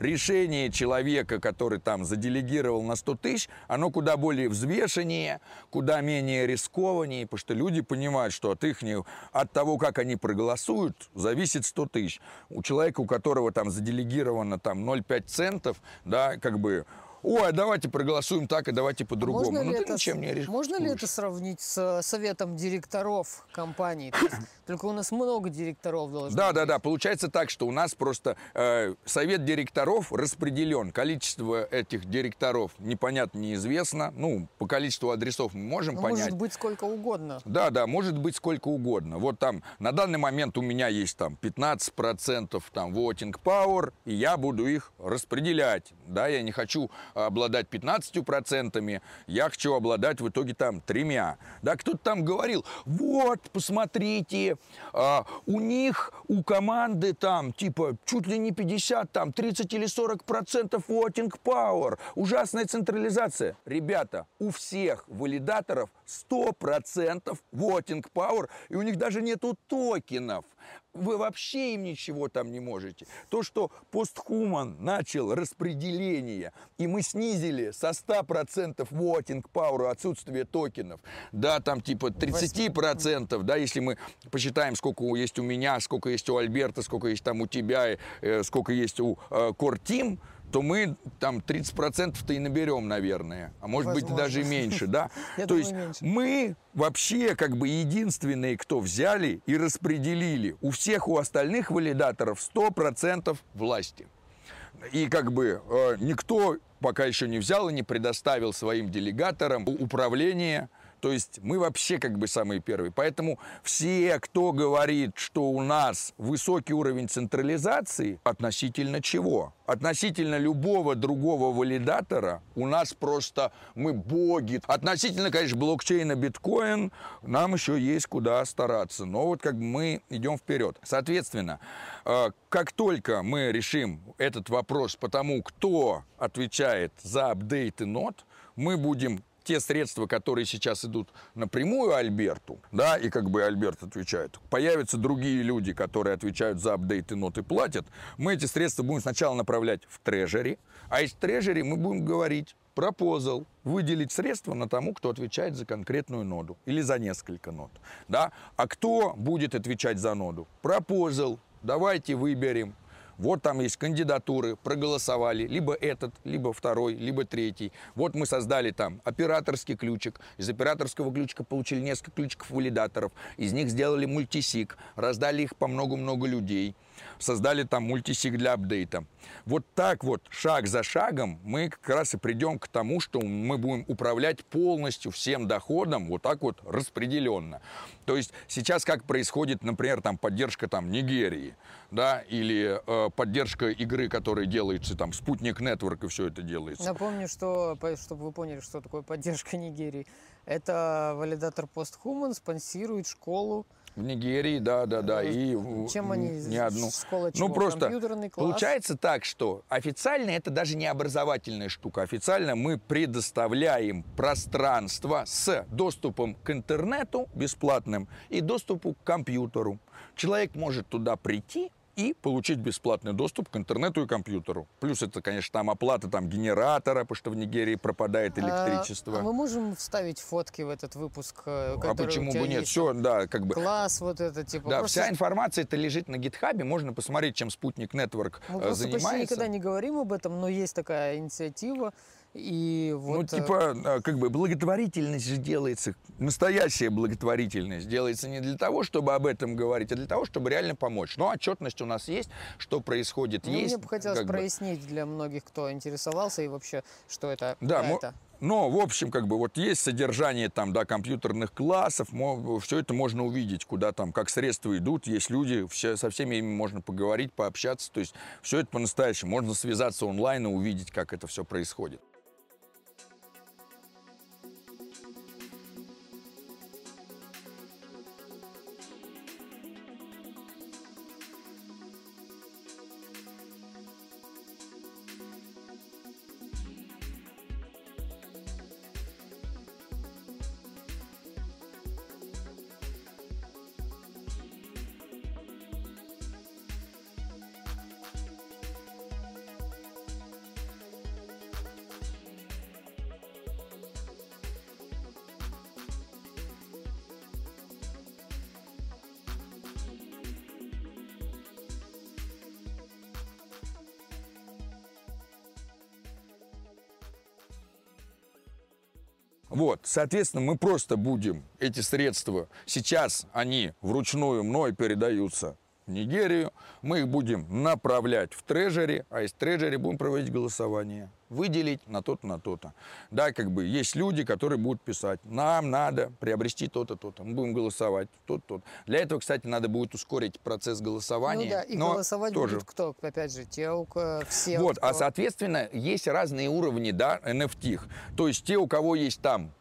решение человека, который там заделегировал на 100 тысяч, оно куда более взвешеннее, куда менее рискованнее, потому что люди понимают, что от их, от того, как они проголосуют, зависит зависит 100 тысяч. У человека, у которого там заделегировано там 0,5 центов, да, как бы ой, давайте проголосуем так, и давайте по-другому. Можно, ну, ли, это, ничем не можно ли это сравнить с советом директоров компании? только у нас много директоров должно Да, быть. да, да. Получается так, что у нас просто э, совет директоров распределен. Количество этих директоров непонятно, неизвестно. Ну, по количеству адресов мы можем Но понять. Может быть сколько угодно. Да, да, может быть сколько угодно. Вот там на данный момент у меня есть там 15% там voting power, и я буду их распределять. Да, я не хочу обладать 15%, я хочу обладать в итоге там тремя. Да, кто-то там говорил, вот, посмотрите, а, у них, у команды там, типа, чуть ли не 50, там, 30 или 40 процентов voting power. Ужасная централизация. Ребята, у всех валидаторов 100 процентов voting power, и у них даже нету токенов вы вообще им ничего там не можете. То, что постхуман начал распределение, и мы снизили со 100% voting power отсутствие токенов, да, там типа 30%, да, если мы посчитаем, сколько есть у меня, сколько есть у Альберта, сколько есть там у тебя, э, сколько есть у э, Core Team, то мы там 30%-то и наберем, наверное. А может Возможно. быть даже меньше, да? То есть мы вообще как бы единственные, кто взяли и распределили. У всех у остальных валидаторов 100% власти. И как бы э, никто пока еще не взял и не предоставил своим делегаторам управление то есть мы вообще как бы самые первые. Поэтому все, кто говорит, что у нас высокий уровень централизации, относительно чего? Относительно любого другого валидатора у нас просто мы боги. Относительно, конечно, блокчейна биткоин нам еще есть куда стараться. Но вот как бы мы идем вперед. Соответственно, э, как только мы решим этот вопрос по тому, кто отвечает за апдейты нот, мы будем те средства, которые сейчас идут напрямую Альберту, да, и как бы Альберт отвечает, появятся другие люди, которые отвечают за апдейты нот и платят, мы эти средства будем сначала направлять в трежери, а из трежери мы будем говорить, пропозал, выделить средства на тому, кто отвечает за конкретную ноду или за несколько нод. Да? А кто будет отвечать за ноду? Пропозал. Давайте выберем вот там есть кандидатуры, проголосовали, либо этот, либо второй, либо третий. Вот мы создали там операторский ключик. Из операторского ключика получили несколько ключиков валидаторов. Из них сделали мультисик, раздали их по много-много людей создали там мультисик для апдейта. Вот так вот, шаг за шагом, мы как раз и придем к тому, что мы будем управлять полностью всем доходом вот так вот распределенно. То есть сейчас как происходит, например, там поддержка там Нигерии, да, или э, поддержка игры, которая делается там Спутник Network и все это делается. Напомню, что, чтобы вы поняли, что такое поддержка Нигерии. Это валидатор PostHuman спонсирует школу в Нигерии, да, да, да. И Чем они? Не одну. Школа чего? Ну, просто класс? получается так, что официально это даже не образовательная штука. Официально мы предоставляем пространство с доступом к интернету бесплатным и доступу к компьютеру. Человек может туда прийти, и получить бесплатный доступ к интернету и компьютеру. Плюс это, конечно, там оплата там, генератора, потому что в Нигерии пропадает электричество. А, а мы можем вставить фотки в этот выпуск? Э, а почему бы нет? Все, да, как бы. Класс вот это, типа. Да, просто... вся информация это лежит на гитхабе, можно посмотреть, чем Спутник Network мы э, занимается. Мы почти никогда не говорим об этом, но есть такая инициатива. И ну, вот... Ну, типа, э, как бы благотворительность же делается, настоящая благотворительность делается не для того, чтобы об этом говорить, а для того, чтобы реально помочь. Но отчетность у нас есть, что происходит, ну, есть. Мне бы хотелось прояснить бы... для многих, кто интересовался, и вообще, что это. Да, это. Но, в общем, как бы вот есть содержание там, да, компьютерных классов, все это можно увидеть, куда там, как средства идут, есть люди, все, со всеми ими можно поговорить, пообщаться, то есть все это по-настоящему. Можно связаться онлайн и увидеть, как это все происходит. Соответственно, мы просто будем эти средства, сейчас они вручную мной передаются в Нигерию, мы их будем направлять в трежери, а из трежери будем проводить голосование. Выделить на то-то, на то-то. Да, как бы есть люди, которые будут писать, нам надо приобрести то-то, то-то. Мы будем голосовать, то-то, то-то. Для этого, кстати, надо будет ускорить процесс голосования. Ну да, и голосовать тоже. будут кто? Опять же, те, у кого все. Вот, а кто... а соответственно, есть разные уровни, да, NFT. То есть те, у кого есть там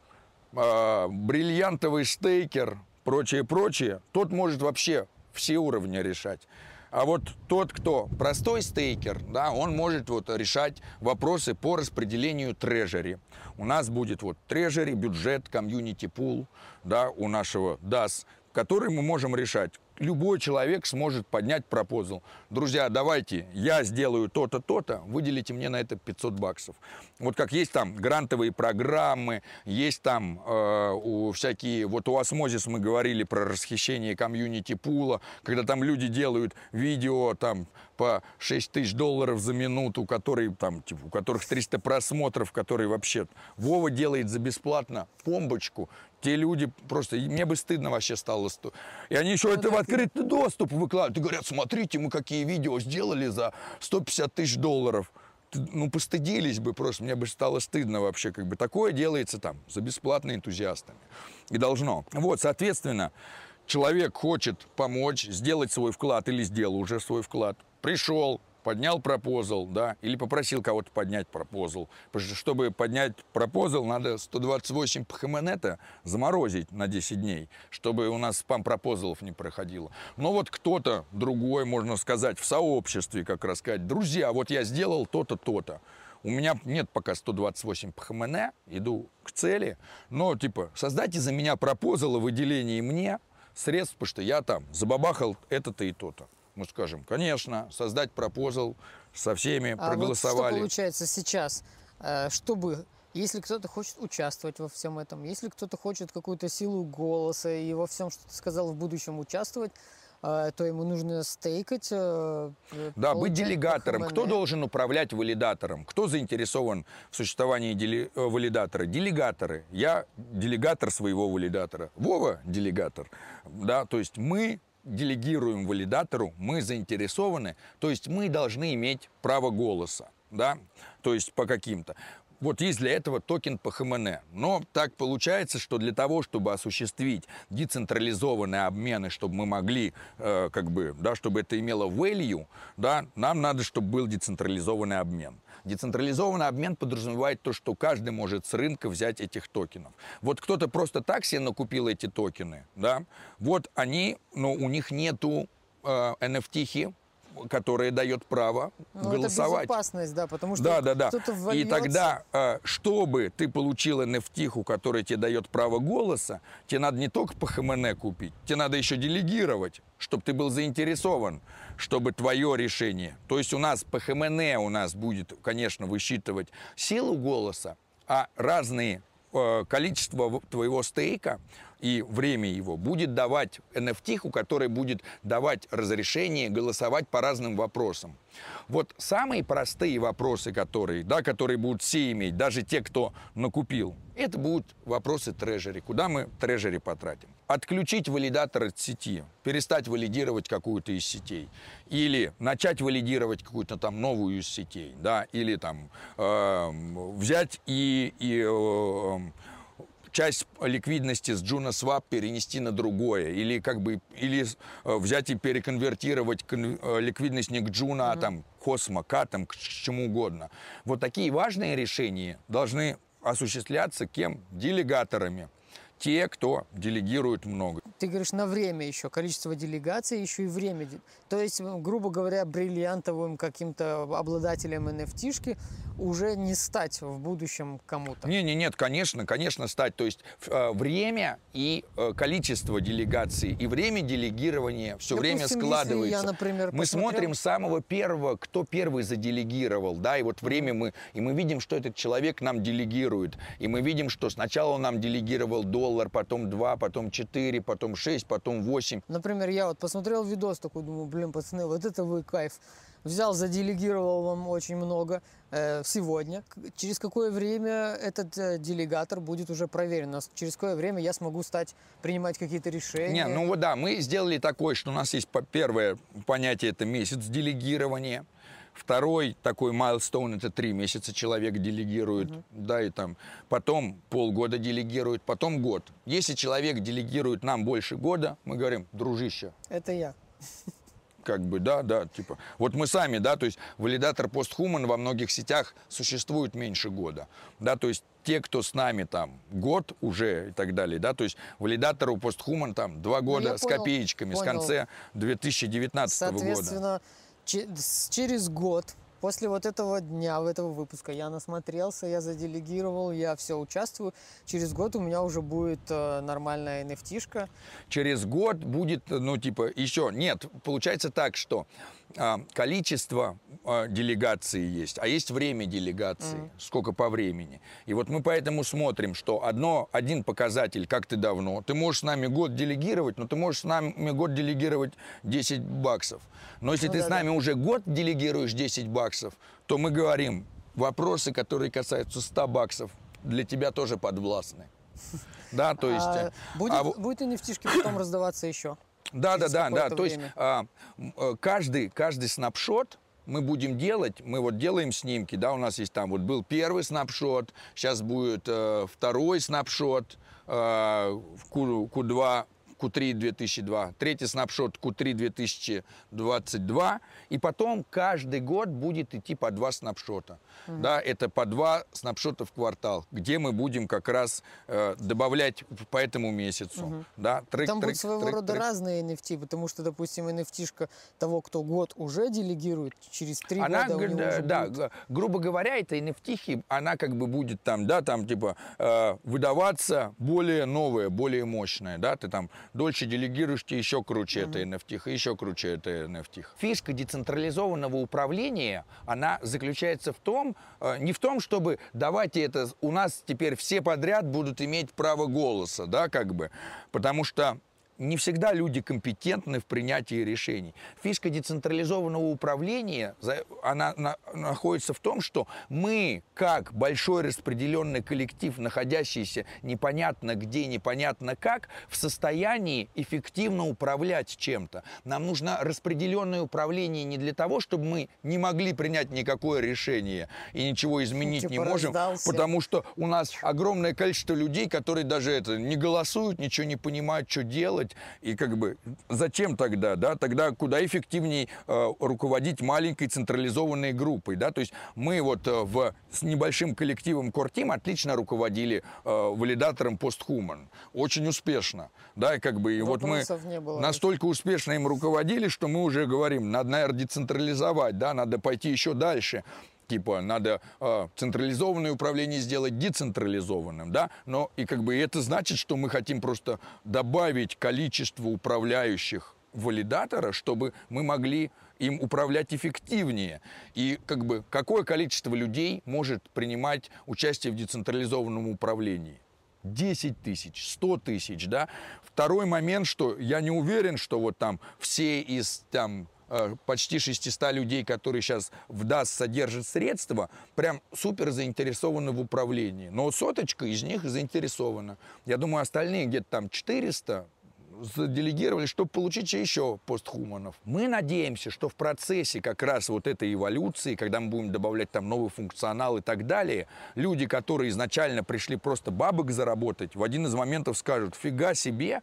бриллиантовый стейкер, прочее, прочее, тот может вообще все уровни решать. А вот тот, кто простой стейкер, да, он может вот решать вопросы по распределению трежери. У нас будет вот трежери, бюджет, комьюнити пул, да, у нашего DAS, который мы можем решать любой человек сможет поднять пропозал. Друзья, давайте, я сделаю то-то, то-то, выделите мне на это 500 баксов. Вот как есть там грантовые программы, есть там э, у, всякие, вот у Osmosis мы говорили про расхищение community пула, когда там люди делают видео там по 6 тысяч долларов за минуту, которые, там, типа, у которых 300 просмотров, которые вообще... Вова делает за бесплатно помбочку, те люди просто, мне бы стыдно вообще стало. И они еще ну, это в открытый доступ выкладывают. И говорят, смотрите, мы какие видео сделали за 150 тысяч долларов. Ну, постыдились бы просто, мне бы стало стыдно вообще. Как бы такое делается там за бесплатно энтузиастами. И должно. Вот, соответственно, человек хочет помочь, сделать свой вклад или сделал уже свой вклад. Пришел, поднял пропозал, да, или попросил кого-то поднять пропозал. Чтобы поднять пропозал, надо 128 пхмнета заморозить на 10 дней, чтобы у нас спам пропозалов не проходило. Но вот кто-то другой, можно сказать, в сообществе, как рассказать, друзья, вот я сделал то-то, то-то. у меня нет пока 128 ПХМН, иду к цели, но типа создайте за меня пропозал о выделении мне средств, потому что я там забабахал это-то и то-то. Мы скажем, конечно, создать пропозал со всеми, А вот проголосовали. что получается сейчас? Э, Чтобы, если кто-то хочет участвовать во всем этом, если кто-то хочет какую-то силу голоса и во всем, что ты сказал, в будущем участвовать, э, то ему нужно стейкать. э, Да, быть делегатором. Кто должен управлять валидатором? Кто заинтересован в существовании дели- валидатора? Делегаторы. Я делегатор своего валидатора. Вова делегатор. Да, то есть мы делегируем валидатору, мы заинтересованы, то есть мы должны иметь право голоса, да, то есть по каким-то. Вот есть для этого токен ПХМН. Но так получается, что для того, чтобы осуществить децентрализованные обмены, чтобы мы могли, э, как бы, да, чтобы это имело value, да, нам надо, чтобы был децентрализованный обмен. Децентрализованный обмен подразумевает то, что каждый может с рынка взять этих токенов. Вот кто-то просто так себе накупил эти токены, да, вот они, но у них нету э, NFT, которая дает право Ну, голосовать. Это безопасность, да, потому что Да, да, да. кто-то И вольется. тогда, э, чтобы ты получил NFT, которая тебе дает право голоса, тебе надо не только по ХМН купить, тебе надо еще делегировать, чтобы ты был заинтересован, чтобы твое решение. То есть у нас по ХМН у нас будет, конечно, высчитывать силу голоса, а разные э, количество твоего стейка и время его будет давать NFT, который будет давать разрешение голосовать по разным вопросам. Вот самые простые вопросы, которые, да, которые будут все иметь, даже те, кто накупил, это будут вопросы трежери. Куда мы трежери потратим? Отключить валидатор от сети, перестать валидировать какую-то из сетей. Или начать валидировать какую-то там новую из сетей. Да? Или там эм, взять и, и эм, часть ликвидности с Juno Swap перенести на другое, или как бы или э, взять и переконвертировать кон- э, ликвидность не к Juno, а там к Cosmo, к Atom, к чему угодно. Вот такие важные решения должны осуществляться кем? Делегаторами. Те, кто делегирует много. Ты говоришь на время еще, количество делегаций, еще и время. То есть, грубо говоря, бриллиантовым каким-то обладателем NFT-шки уже не стать в будущем кому-то. Не, не, нет, конечно, конечно, стать. То есть э, время и э, количество делегаций и время делегирования все время Допустим, если складывается. я, например, мы посмотрел- смотрим с самого первого, кто первый заделегировал, да, и вот время мы и мы видим, что этот человек нам делегирует, и мы видим, что сначала он нам делегировал доллар, потом два, потом четыре, потом шесть, потом восемь. Например, я вот посмотрел видос такой, думаю, блин, пацаны, вот это вы кайф. Взял, заделегировал вам очень много э, сегодня. Через какое время этот э, делегатор будет уже проверен? Через какое время я смогу стать, принимать какие-то решения? Не, ну вот да, мы сделали такое, что у нас есть первое понятие это месяц делегирования. Второй такой майлстоун это три месяца человек делегирует, да, и там потом полгода делегирует, потом год. Если человек делегирует нам больше года, мы говорим, дружище, Это я. как бы, да, да, типа. Вот мы сами, да, то есть валидатор постхуман во многих сетях существует меньше года, да, то есть те, кто с нами там год уже и так далее, да, то есть валидатору постхуман там два года Ну, с понял, копеечками, с понял. конца 2019 года. Соответственно, че- с- через год после вот этого дня, этого выпуска, я насмотрелся, я заделегировал, я все участвую. Через год у меня уже будет э, нормальная NFT-шка. Через год будет, ну, типа, еще, нет, получается так, что количество а, делегаций есть, а есть время делегации, сколько по времени. И вот мы поэтому смотрим, что одно, один показатель, как ты давно, ты можешь с нами год делегировать, но ты можешь с нами год делегировать 10 баксов. Но если Ну ты с да-да. нами уже год делегируешь 10 баксов, то мы говорим, вопросы, которые касаются 100 баксов, для тебя тоже подвластны. Да, то есть... А э, будет, а будет NFT-шки потом раздаваться еще? Да, да, да, да. То есть а, э, каждый, каждый снапшот мы будем делать, мы вот делаем снимки, да, у нас есть там вот был первый снапшот, сейчас будет э, второй снапшот, э, в Q, Q2, Q3 2002, третий снапшот Q3 2022, и потом каждый год будет идти по два снапшота. Угу. Да, это по два снапшота в квартал, где мы будем как раз э, добавлять по этому месяцу. Угу. Да, трек, Там трек, будут своего трек, рода трек. разные NFT, потому что, допустим, NFT того, кто год уже делегирует, через три она, года у него да, да, будет... грубо говоря, это NFT, она как бы будет там, да, там типа э, выдаваться более новая, более мощная, да, ты там дольше делегируешь, тебе еще круче uh-huh. это NFT, еще круче это NFT. Фишка децентрализованного управления, она заключается в том, э, не в том, чтобы давайте это, у нас теперь все подряд будут иметь право голоса, да, как бы, потому что не всегда люди компетентны в принятии решений. Фишка децентрализованного управления, она находится в том, что мы, как большой распределенный коллектив, находящийся непонятно где, непонятно как, в состоянии эффективно управлять чем-то. Нам нужно распределенное управление не для того, чтобы мы не могли принять никакое решение и ничего изменить типа не можем, раздался. потому что у нас огромное количество людей, которые даже это не голосуют, ничего не понимают, что делать, делать. И как бы зачем тогда, да? Тогда куда эффективнее э, руководить маленькой централизованной группой, да? То есть мы вот э, в, с небольшим коллективом Team отлично руководили э, валидатором PostHuman. Очень успешно, да? И как бы и вот мы настолько успешно им руководили, что мы уже говорим, надо, наверное, децентрализовать, да? Надо пойти еще дальше типа надо э, централизованное управление сделать децентрализованным, да, но и как бы это значит, что мы хотим просто добавить количество управляющих валидатора, чтобы мы могли им управлять эффективнее. И как бы какое количество людей может принимать участие в децентрализованном управлении? 10 тысяч, 100 тысяч, да. Второй момент, что я не уверен, что вот там все из там почти 600 людей, которые сейчас в ДАС содержат средства, прям супер заинтересованы в управлении. Но соточка из них заинтересована. Я думаю, остальные где-то там 400 заделегировали, чтобы получить еще постхуманов. Мы надеемся, что в процессе как раз вот этой эволюции, когда мы будем добавлять там новый функционал и так далее, люди, которые изначально пришли просто бабок заработать, в один из моментов скажут, фига себе,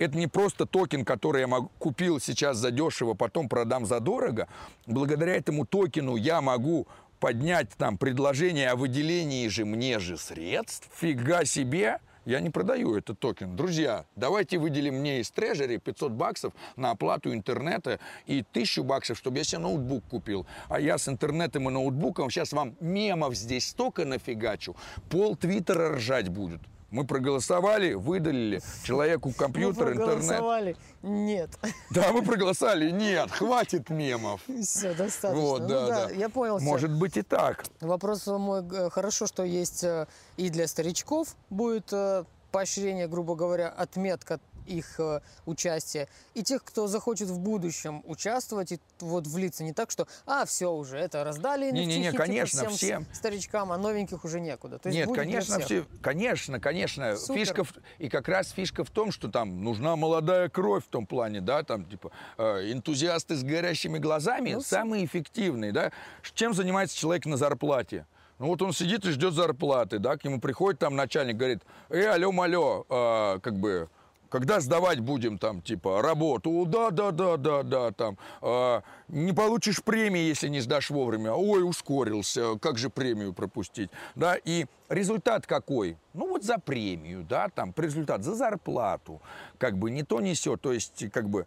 это не просто токен, который я купил сейчас за дешево, потом продам за дорого. Благодаря этому токену я могу поднять там предложение о выделении же мне же средств. Фига себе! Я не продаю этот токен. Друзья, давайте выделим мне из трежери 500 баксов на оплату интернета и 1000 баксов, чтобы я себе ноутбук купил. А я с интернетом и ноутбуком сейчас вам мемов здесь столько нафигачу, пол твиттера ржать будет. Мы проголосовали, выдалили человеку компьютер, мы проголосовали. Нет. Да, мы проголосовали. Нет, хватит мемов. Все, достаточно. Вот, ну, да, да, да. Я понял. Может быть и так. Вопрос мой, э, хорошо, что есть э, и для старичков будет э, поощрение, грубо говоря, отметка их э, участие, и тех, кто захочет в будущем участвовать и вот влиться. Не так, что, а, все уже, это раздали не, не, не, типа, конечно, всем, всем старичкам, а новеньких уже некуда. То есть Нет, конечно, все, конечно, конечно. Супер. Фишка в, и как раз фишка в том, что там нужна молодая кровь в том плане, да, там типа э, энтузиасты с горящими глазами ну, самые эффективные, да. Чем занимается человек на зарплате? Ну вот он сидит и ждет зарплаты, да, к нему приходит там начальник, говорит, э, алло, алло, э, как бы, когда сдавать будем там, типа, работу, да, да, да, да, да, там, э, не получишь премии, если не сдашь вовремя, ой, ускорился, как же премию пропустить, да, и результат какой? Ну вот за премию, да, там, результат за зарплату, как бы не то, не все, то есть, как бы,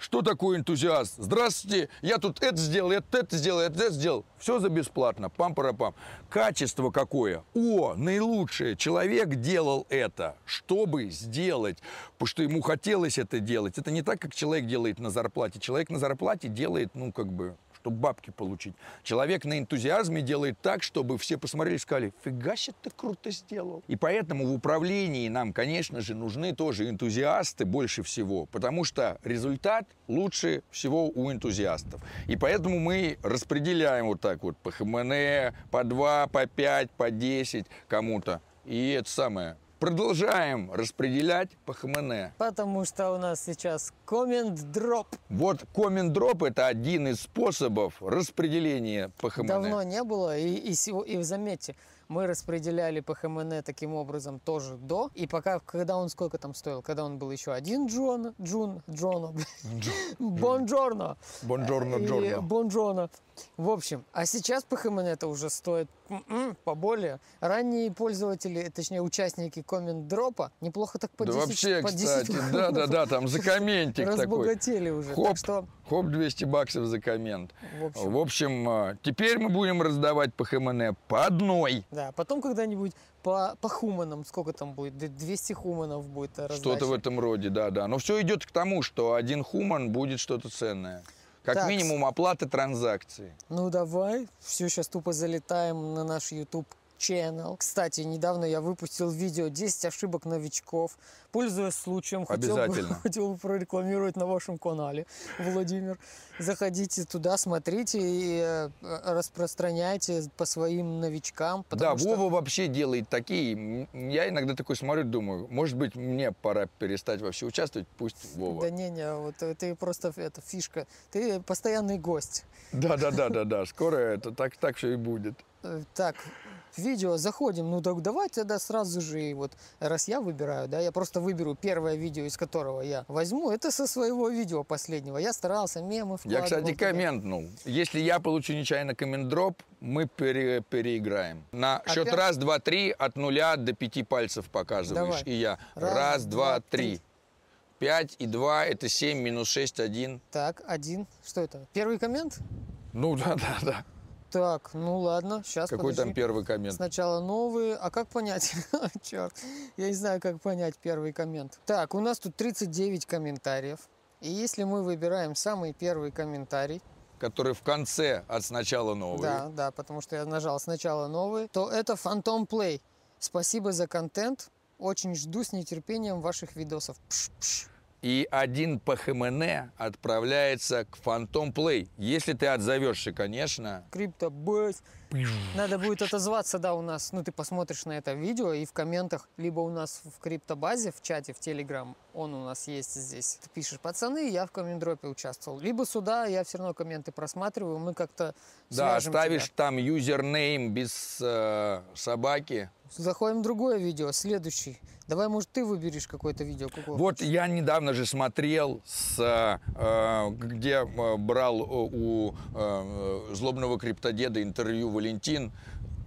что такое энтузиаст? Здравствуйте, я тут это сделал, это, это сделал, это, это сделал. Все за бесплатно, пам-парапам. Качество какое? О, наилучшее. Человек делал это, чтобы сделать, потому что ему хотелось это делать. Это не так, как человек делает на зарплате. Человек на зарплате делает, ну, как бы, чтобы бабки получить. Человек на энтузиазме делает так, чтобы все посмотрели и сказали, фига себе ты круто сделал. И поэтому в управлении нам, конечно же, нужны тоже энтузиасты больше всего, потому что результат лучше всего у энтузиастов. И поэтому мы распределяем вот так вот по ХМН, по 2, по 5, по 10 кому-то. И это самое, Продолжаем распределять по ХМН. Потому что у нас сейчас коммент-дроп. Вот коммент-дроп это один из способов распределения по ХМН. Давно не было. И, и, и заметьте, Мы распределяли по ХМН таким образом тоже до. И пока, когда он сколько там стоил? Когда он был еще один Джон, Джун, Джоно, Buongiorno. Buongiorno, giorno. Buongiorno. В общем, а сейчас PHMN это уже стоит м-м, поболее. Ранние пользователи, точнее участники коммент-дропа, неплохо так по Да 10 вообще, по 10 кстати, да-да-да, там за комментик такой. разбогатели уже. Хоп. Так что, Хоп, 200 баксов за коммент. в общем, В общем, а, теперь мы будем раздавать PHMN по одной. да. Потом когда-нибудь по, по хуманам, сколько там будет? Д- 200 хуманов будет раздача. Что-то в этом роде, да-да. Но все идет к тому, что один хуман будет что-то ценное. Как Так. минимум оплата транзакции. Ну давай, все, сейчас тупо залетаем на наш YouTube channel. Кстати, недавно я выпустил видео 10 ошибок новичков. Пользуясь случаем, хотел бы, хотел бы прорекламировать на вашем канале, Владимир. Заходите туда, смотрите и э, распространяйте по своим новичкам. Да, что- Вова вообще делает такие. Я иногда такой смотрю, думаю, может быть, мне пора перестать вообще участвовать, пусть Вова. Да не-не, вот э, ты просто это фишка. Ты постоянный гость. Да, да, да, да, да. Скоро это так, так все и будет. Э, Так, видео заходим. Ну так давайте тогда сразу же, и вот раз я выбираю, да, я просто выберу первое видео, из которого я возьму. Это со своего видео последнего. Я старался, мемы Я, кстати, туда. комментнул. Если я получу нечаянно коммент-дроп, мы пере- переиграем. На счет Опять? раз, два, три, от нуля до пяти пальцев показываешь. Давай. И я. Раз, Раз, два, два, три. три. Пять и два – это семь, минус шесть, один. Так, один. Что это? Первый коммент? Ну да, да, да. Так, ну ладно, сейчас Какой там первый коммент? Сначала новые. А как понять? Черт, я не знаю, как понять первый коммент. Так, у нас тут 39 комментариев. И если мы выбираем самый первый комментарий, Который в конце от сначала новый. Да, да, потому что я нажал сначала новый, то это Phantom Play. Спасибо за контент. Очень жду с нетерпением ваших видосов. Пш-пш. И один по ХМН отправляется к Phantom Play. Если ты отзовешься, конечно. Криптобэс. Надо будет отозваться, да, у нас. Ну, ты посмотришь на это видео и в комментах, либо у нас в криптобазе, в чате, в Телеграм, он у нас есть здесь. Ты пишешь, пацаны, я в коммент-дропе участвовал. Либо сюда, я все равно комменты просматриваю, мы как-то Да, ставишь тебя. там юзернейм без э, собаки. Заходим в другое видео, следующий. Давай, может, ты выберешь какое-то видео. какое Вот я недавно же смотрел, с, э, где э, брал э, у э, злобного криптодеда интервью Валентин.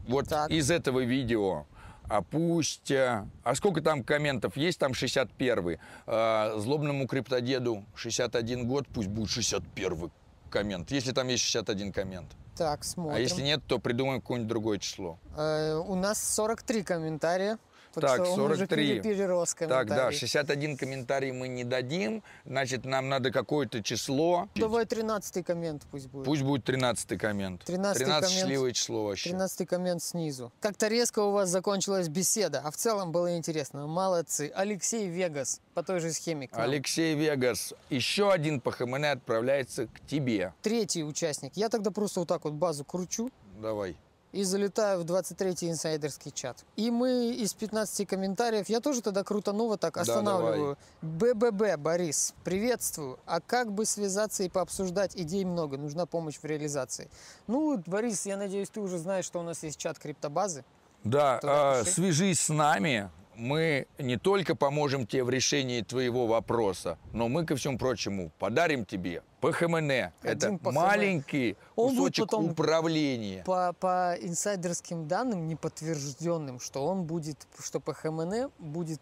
Вот Так. из этого видео. А пусть... э, А сколько там комментов? Есть там 61-й. Э, Злобному криптодеду 61 год, пусть будет 61 коммент. Если там есть 61 коммент. Так, смотрим. А если нет, то придумаем какое-нибудь другое число. Э, у нас 43 комментария. Так, что он уже 43. пере- перерос Так, да, комментарий. 61 комментарий мы не дадим, значит, нам надо какое-то число. Давай 13 коммент пусть будет. Пусть будет 13 коммент. 13-й 13 коммент. счастливое число вообще. 13 коммент снизу. Как-то резко у вас закончилась беседа, а в целом было интересно. Молодцы. Алексей Вегас по той же схеме. Алексей Вегас, еще один по ХМН отправляется к тебе. Третий участник. Я тогда просто вот так вот базу кручу Давай. И залетаю в 23-й инсайдерский чат. И мы из 15 комментариев, я тоже тогда крутану вот так, останавливаю. БББ, Борис, приветствую. А как бы связаться и пообсуждать? Идей много, нужна помощь в реализации. Ну, Борис, я надеюсь, ты уже знаешь, что у нас есть чат криптобазы. Да, э, свяжись с нами. Мы не только поможем тебе в решении твоего вопроса, но мы, ко всему прочему, подарим тебе ПХМН. Это ПХМН. маленький Он кусочек потом управления. По, по инсайдерским данным, неподтвержденным, что он будет, что ПХМН будет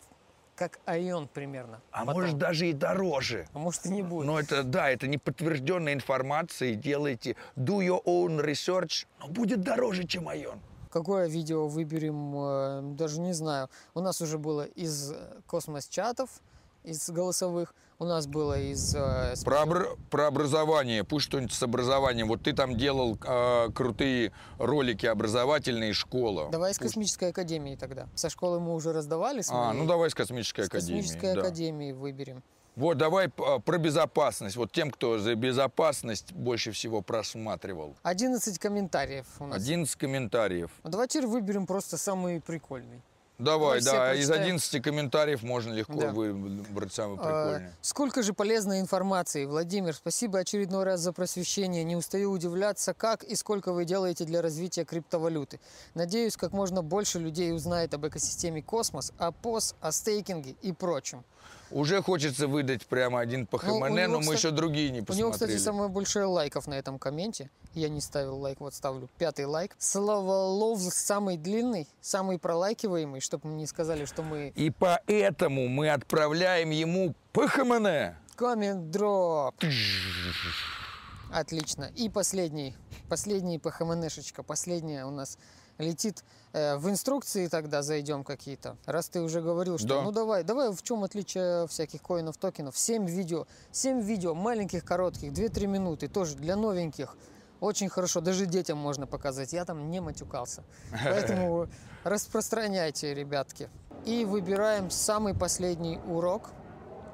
как Айон примерно. А потом. может даже и дороже. А может и не будет. Но это, да, это не подтвержденная информация. Делайте do your own research, но будет дороже, чем Айон. Какое видео выберем, э, даже не знаю. У нас уже было из э, космос-чатов, из голосовых. У нас было из... э, с- Про, обр- про образование, пусть что-нибудь с образованием. Вот ты там делал э, крутые ролики образовательные, школа. Давай Пусть- космической академии тогда. Со школы мы уже раздавали. с А, ну давай с космической С академией. космической да. академии выберем. Вот давай а, про безопасность. Вот тем, кто за безопасность больше всего просматривал. 11 комментариев у нас. 11 комментариев. Ну, Давай теперь выберем просто самый прикольный. Давай, да, из прочитаем. 11 комментариев можно легко Да. выбрать самый А, прикольный. Сколько же полезной информации. Владимир, спасибо очередной раз за просвещение. Не устаю удивляться, как и сколько вы делаете для развития криптовалюты. Надеюсь, как можно больше людей узнает об экосистеме космос, о ПОС, о стейкинге и прочем. Уже хочется выдать прямо один по Ну, у него, но мы кстати- еще другие не У посмотрели. него, кстати, самое большое лайков на этом комменте. Я не ставил лайк, вот ставлю пятый лайк. Словолов самый длинный, самый пролайкиваемый, чтобы не сказали, что мы И поэтому мы отправляем ему по ХМН. Коммент дроп. Отлично. И последний, последний ПХМНшечка, последняя у нас летит. Э, в инструкции тогда зайдем какие-то. Раз ты уже говорил, что Да. ну давай, давай, в чем отличие всяких коинов, токенов? 7 видео, 7 видео, маленьких, коротких, 2-3 минуты, тоже для новеньких. Очень хорошо, даже детям можно показать. Я там не матюкался. Поэтому распространяйте, ребятки. И выбираем самый последний урок.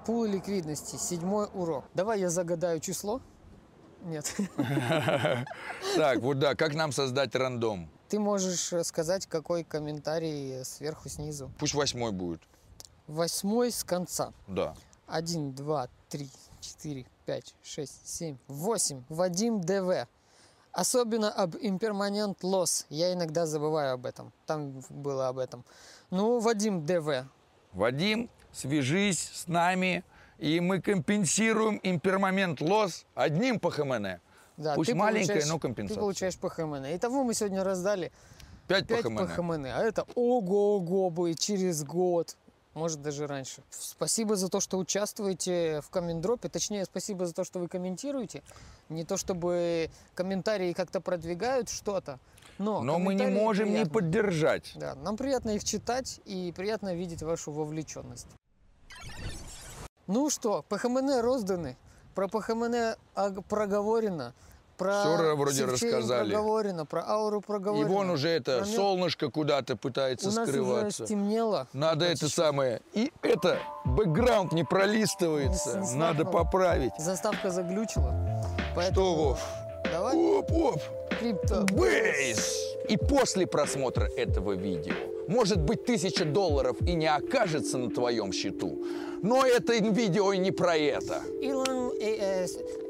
Пул ликвидности, седьмой урок. Давай я загадаю число. Нет. Так, вот да, как нам создать рандом? Ты можешь э, сказать, какой комментарий сверху, снизу. Пусть восьмой будет. Восьмой с конца. Да. Один, два, три, четыре, пять, шесть, семь, восемь. Вадим ДВ. Особенно об имперманент лос. Я иногда забываю об этом. Там было об этом. Ну, Вадим ДВ. Вадим, свяжись с нами, и мы компенсируем импермомент лос одним по ХМН. Да, Пусть маленькая, но компенсация. Ты получаешь ПХМН. Итого мы сегодня раздали 5 по 5 ХМН. ПХМН. А это ого-го будет через год. Может, даже раньше. Спасибо за то, что участвуете в комментдропе. Точнее, спасибо за то, что вы комментируете. Не то, чтобы комментарии как-то продвигают что-то, но, Но мы не можем не приятно. поддержать. Да, нам приятно их читать и приятно видеть вашу вовлеченность. Ну что, ПХМН розданы, про ПХМН ог- проговорено, про Всё вроде рассказали. проговорено, про ауру И проговорено. вон уже это Про солнышко куда-то пытается У нас скрываться. уже стемнело. Надо Вот это самое. И это, бэкграунд не пролистывается. Не- не Надо поправить. Заставка заглючила. Поэтому Что, Вов? Давай, Оп-оп. крипто. Бейс! И после просмотра этого видео, может быть, тысяча долларов и не окажется на твоем счету. Но это видео и не про это. Илон, э, э,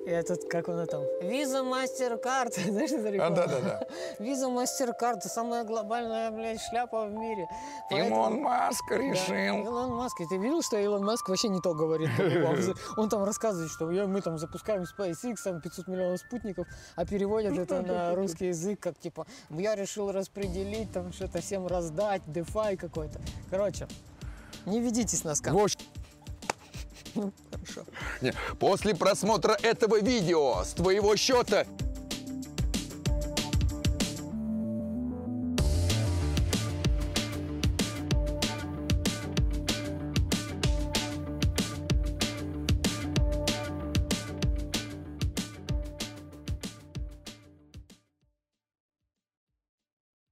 этот, как он там? Виза, Мастеркард. Знаешь, это реклама? да-да-да. Виза, Мастеркард, самая глобальная, блядь, шляпа в мире. Поэтому- Илон Маск Да, решил. Илон Маск. Ты видел, что Илон Маск вообще не то говорит? Он там рассказывает, что мы там запускаем SpaceX, там 500 миллионов спутников, а переводят это на русский язык, как типа, я решил распределить, там что-то всем раздать, DeFi какой-то. Короче, не ведитесь на скам. Ну, хорошо. не, после просмотра этого видео с твоего счета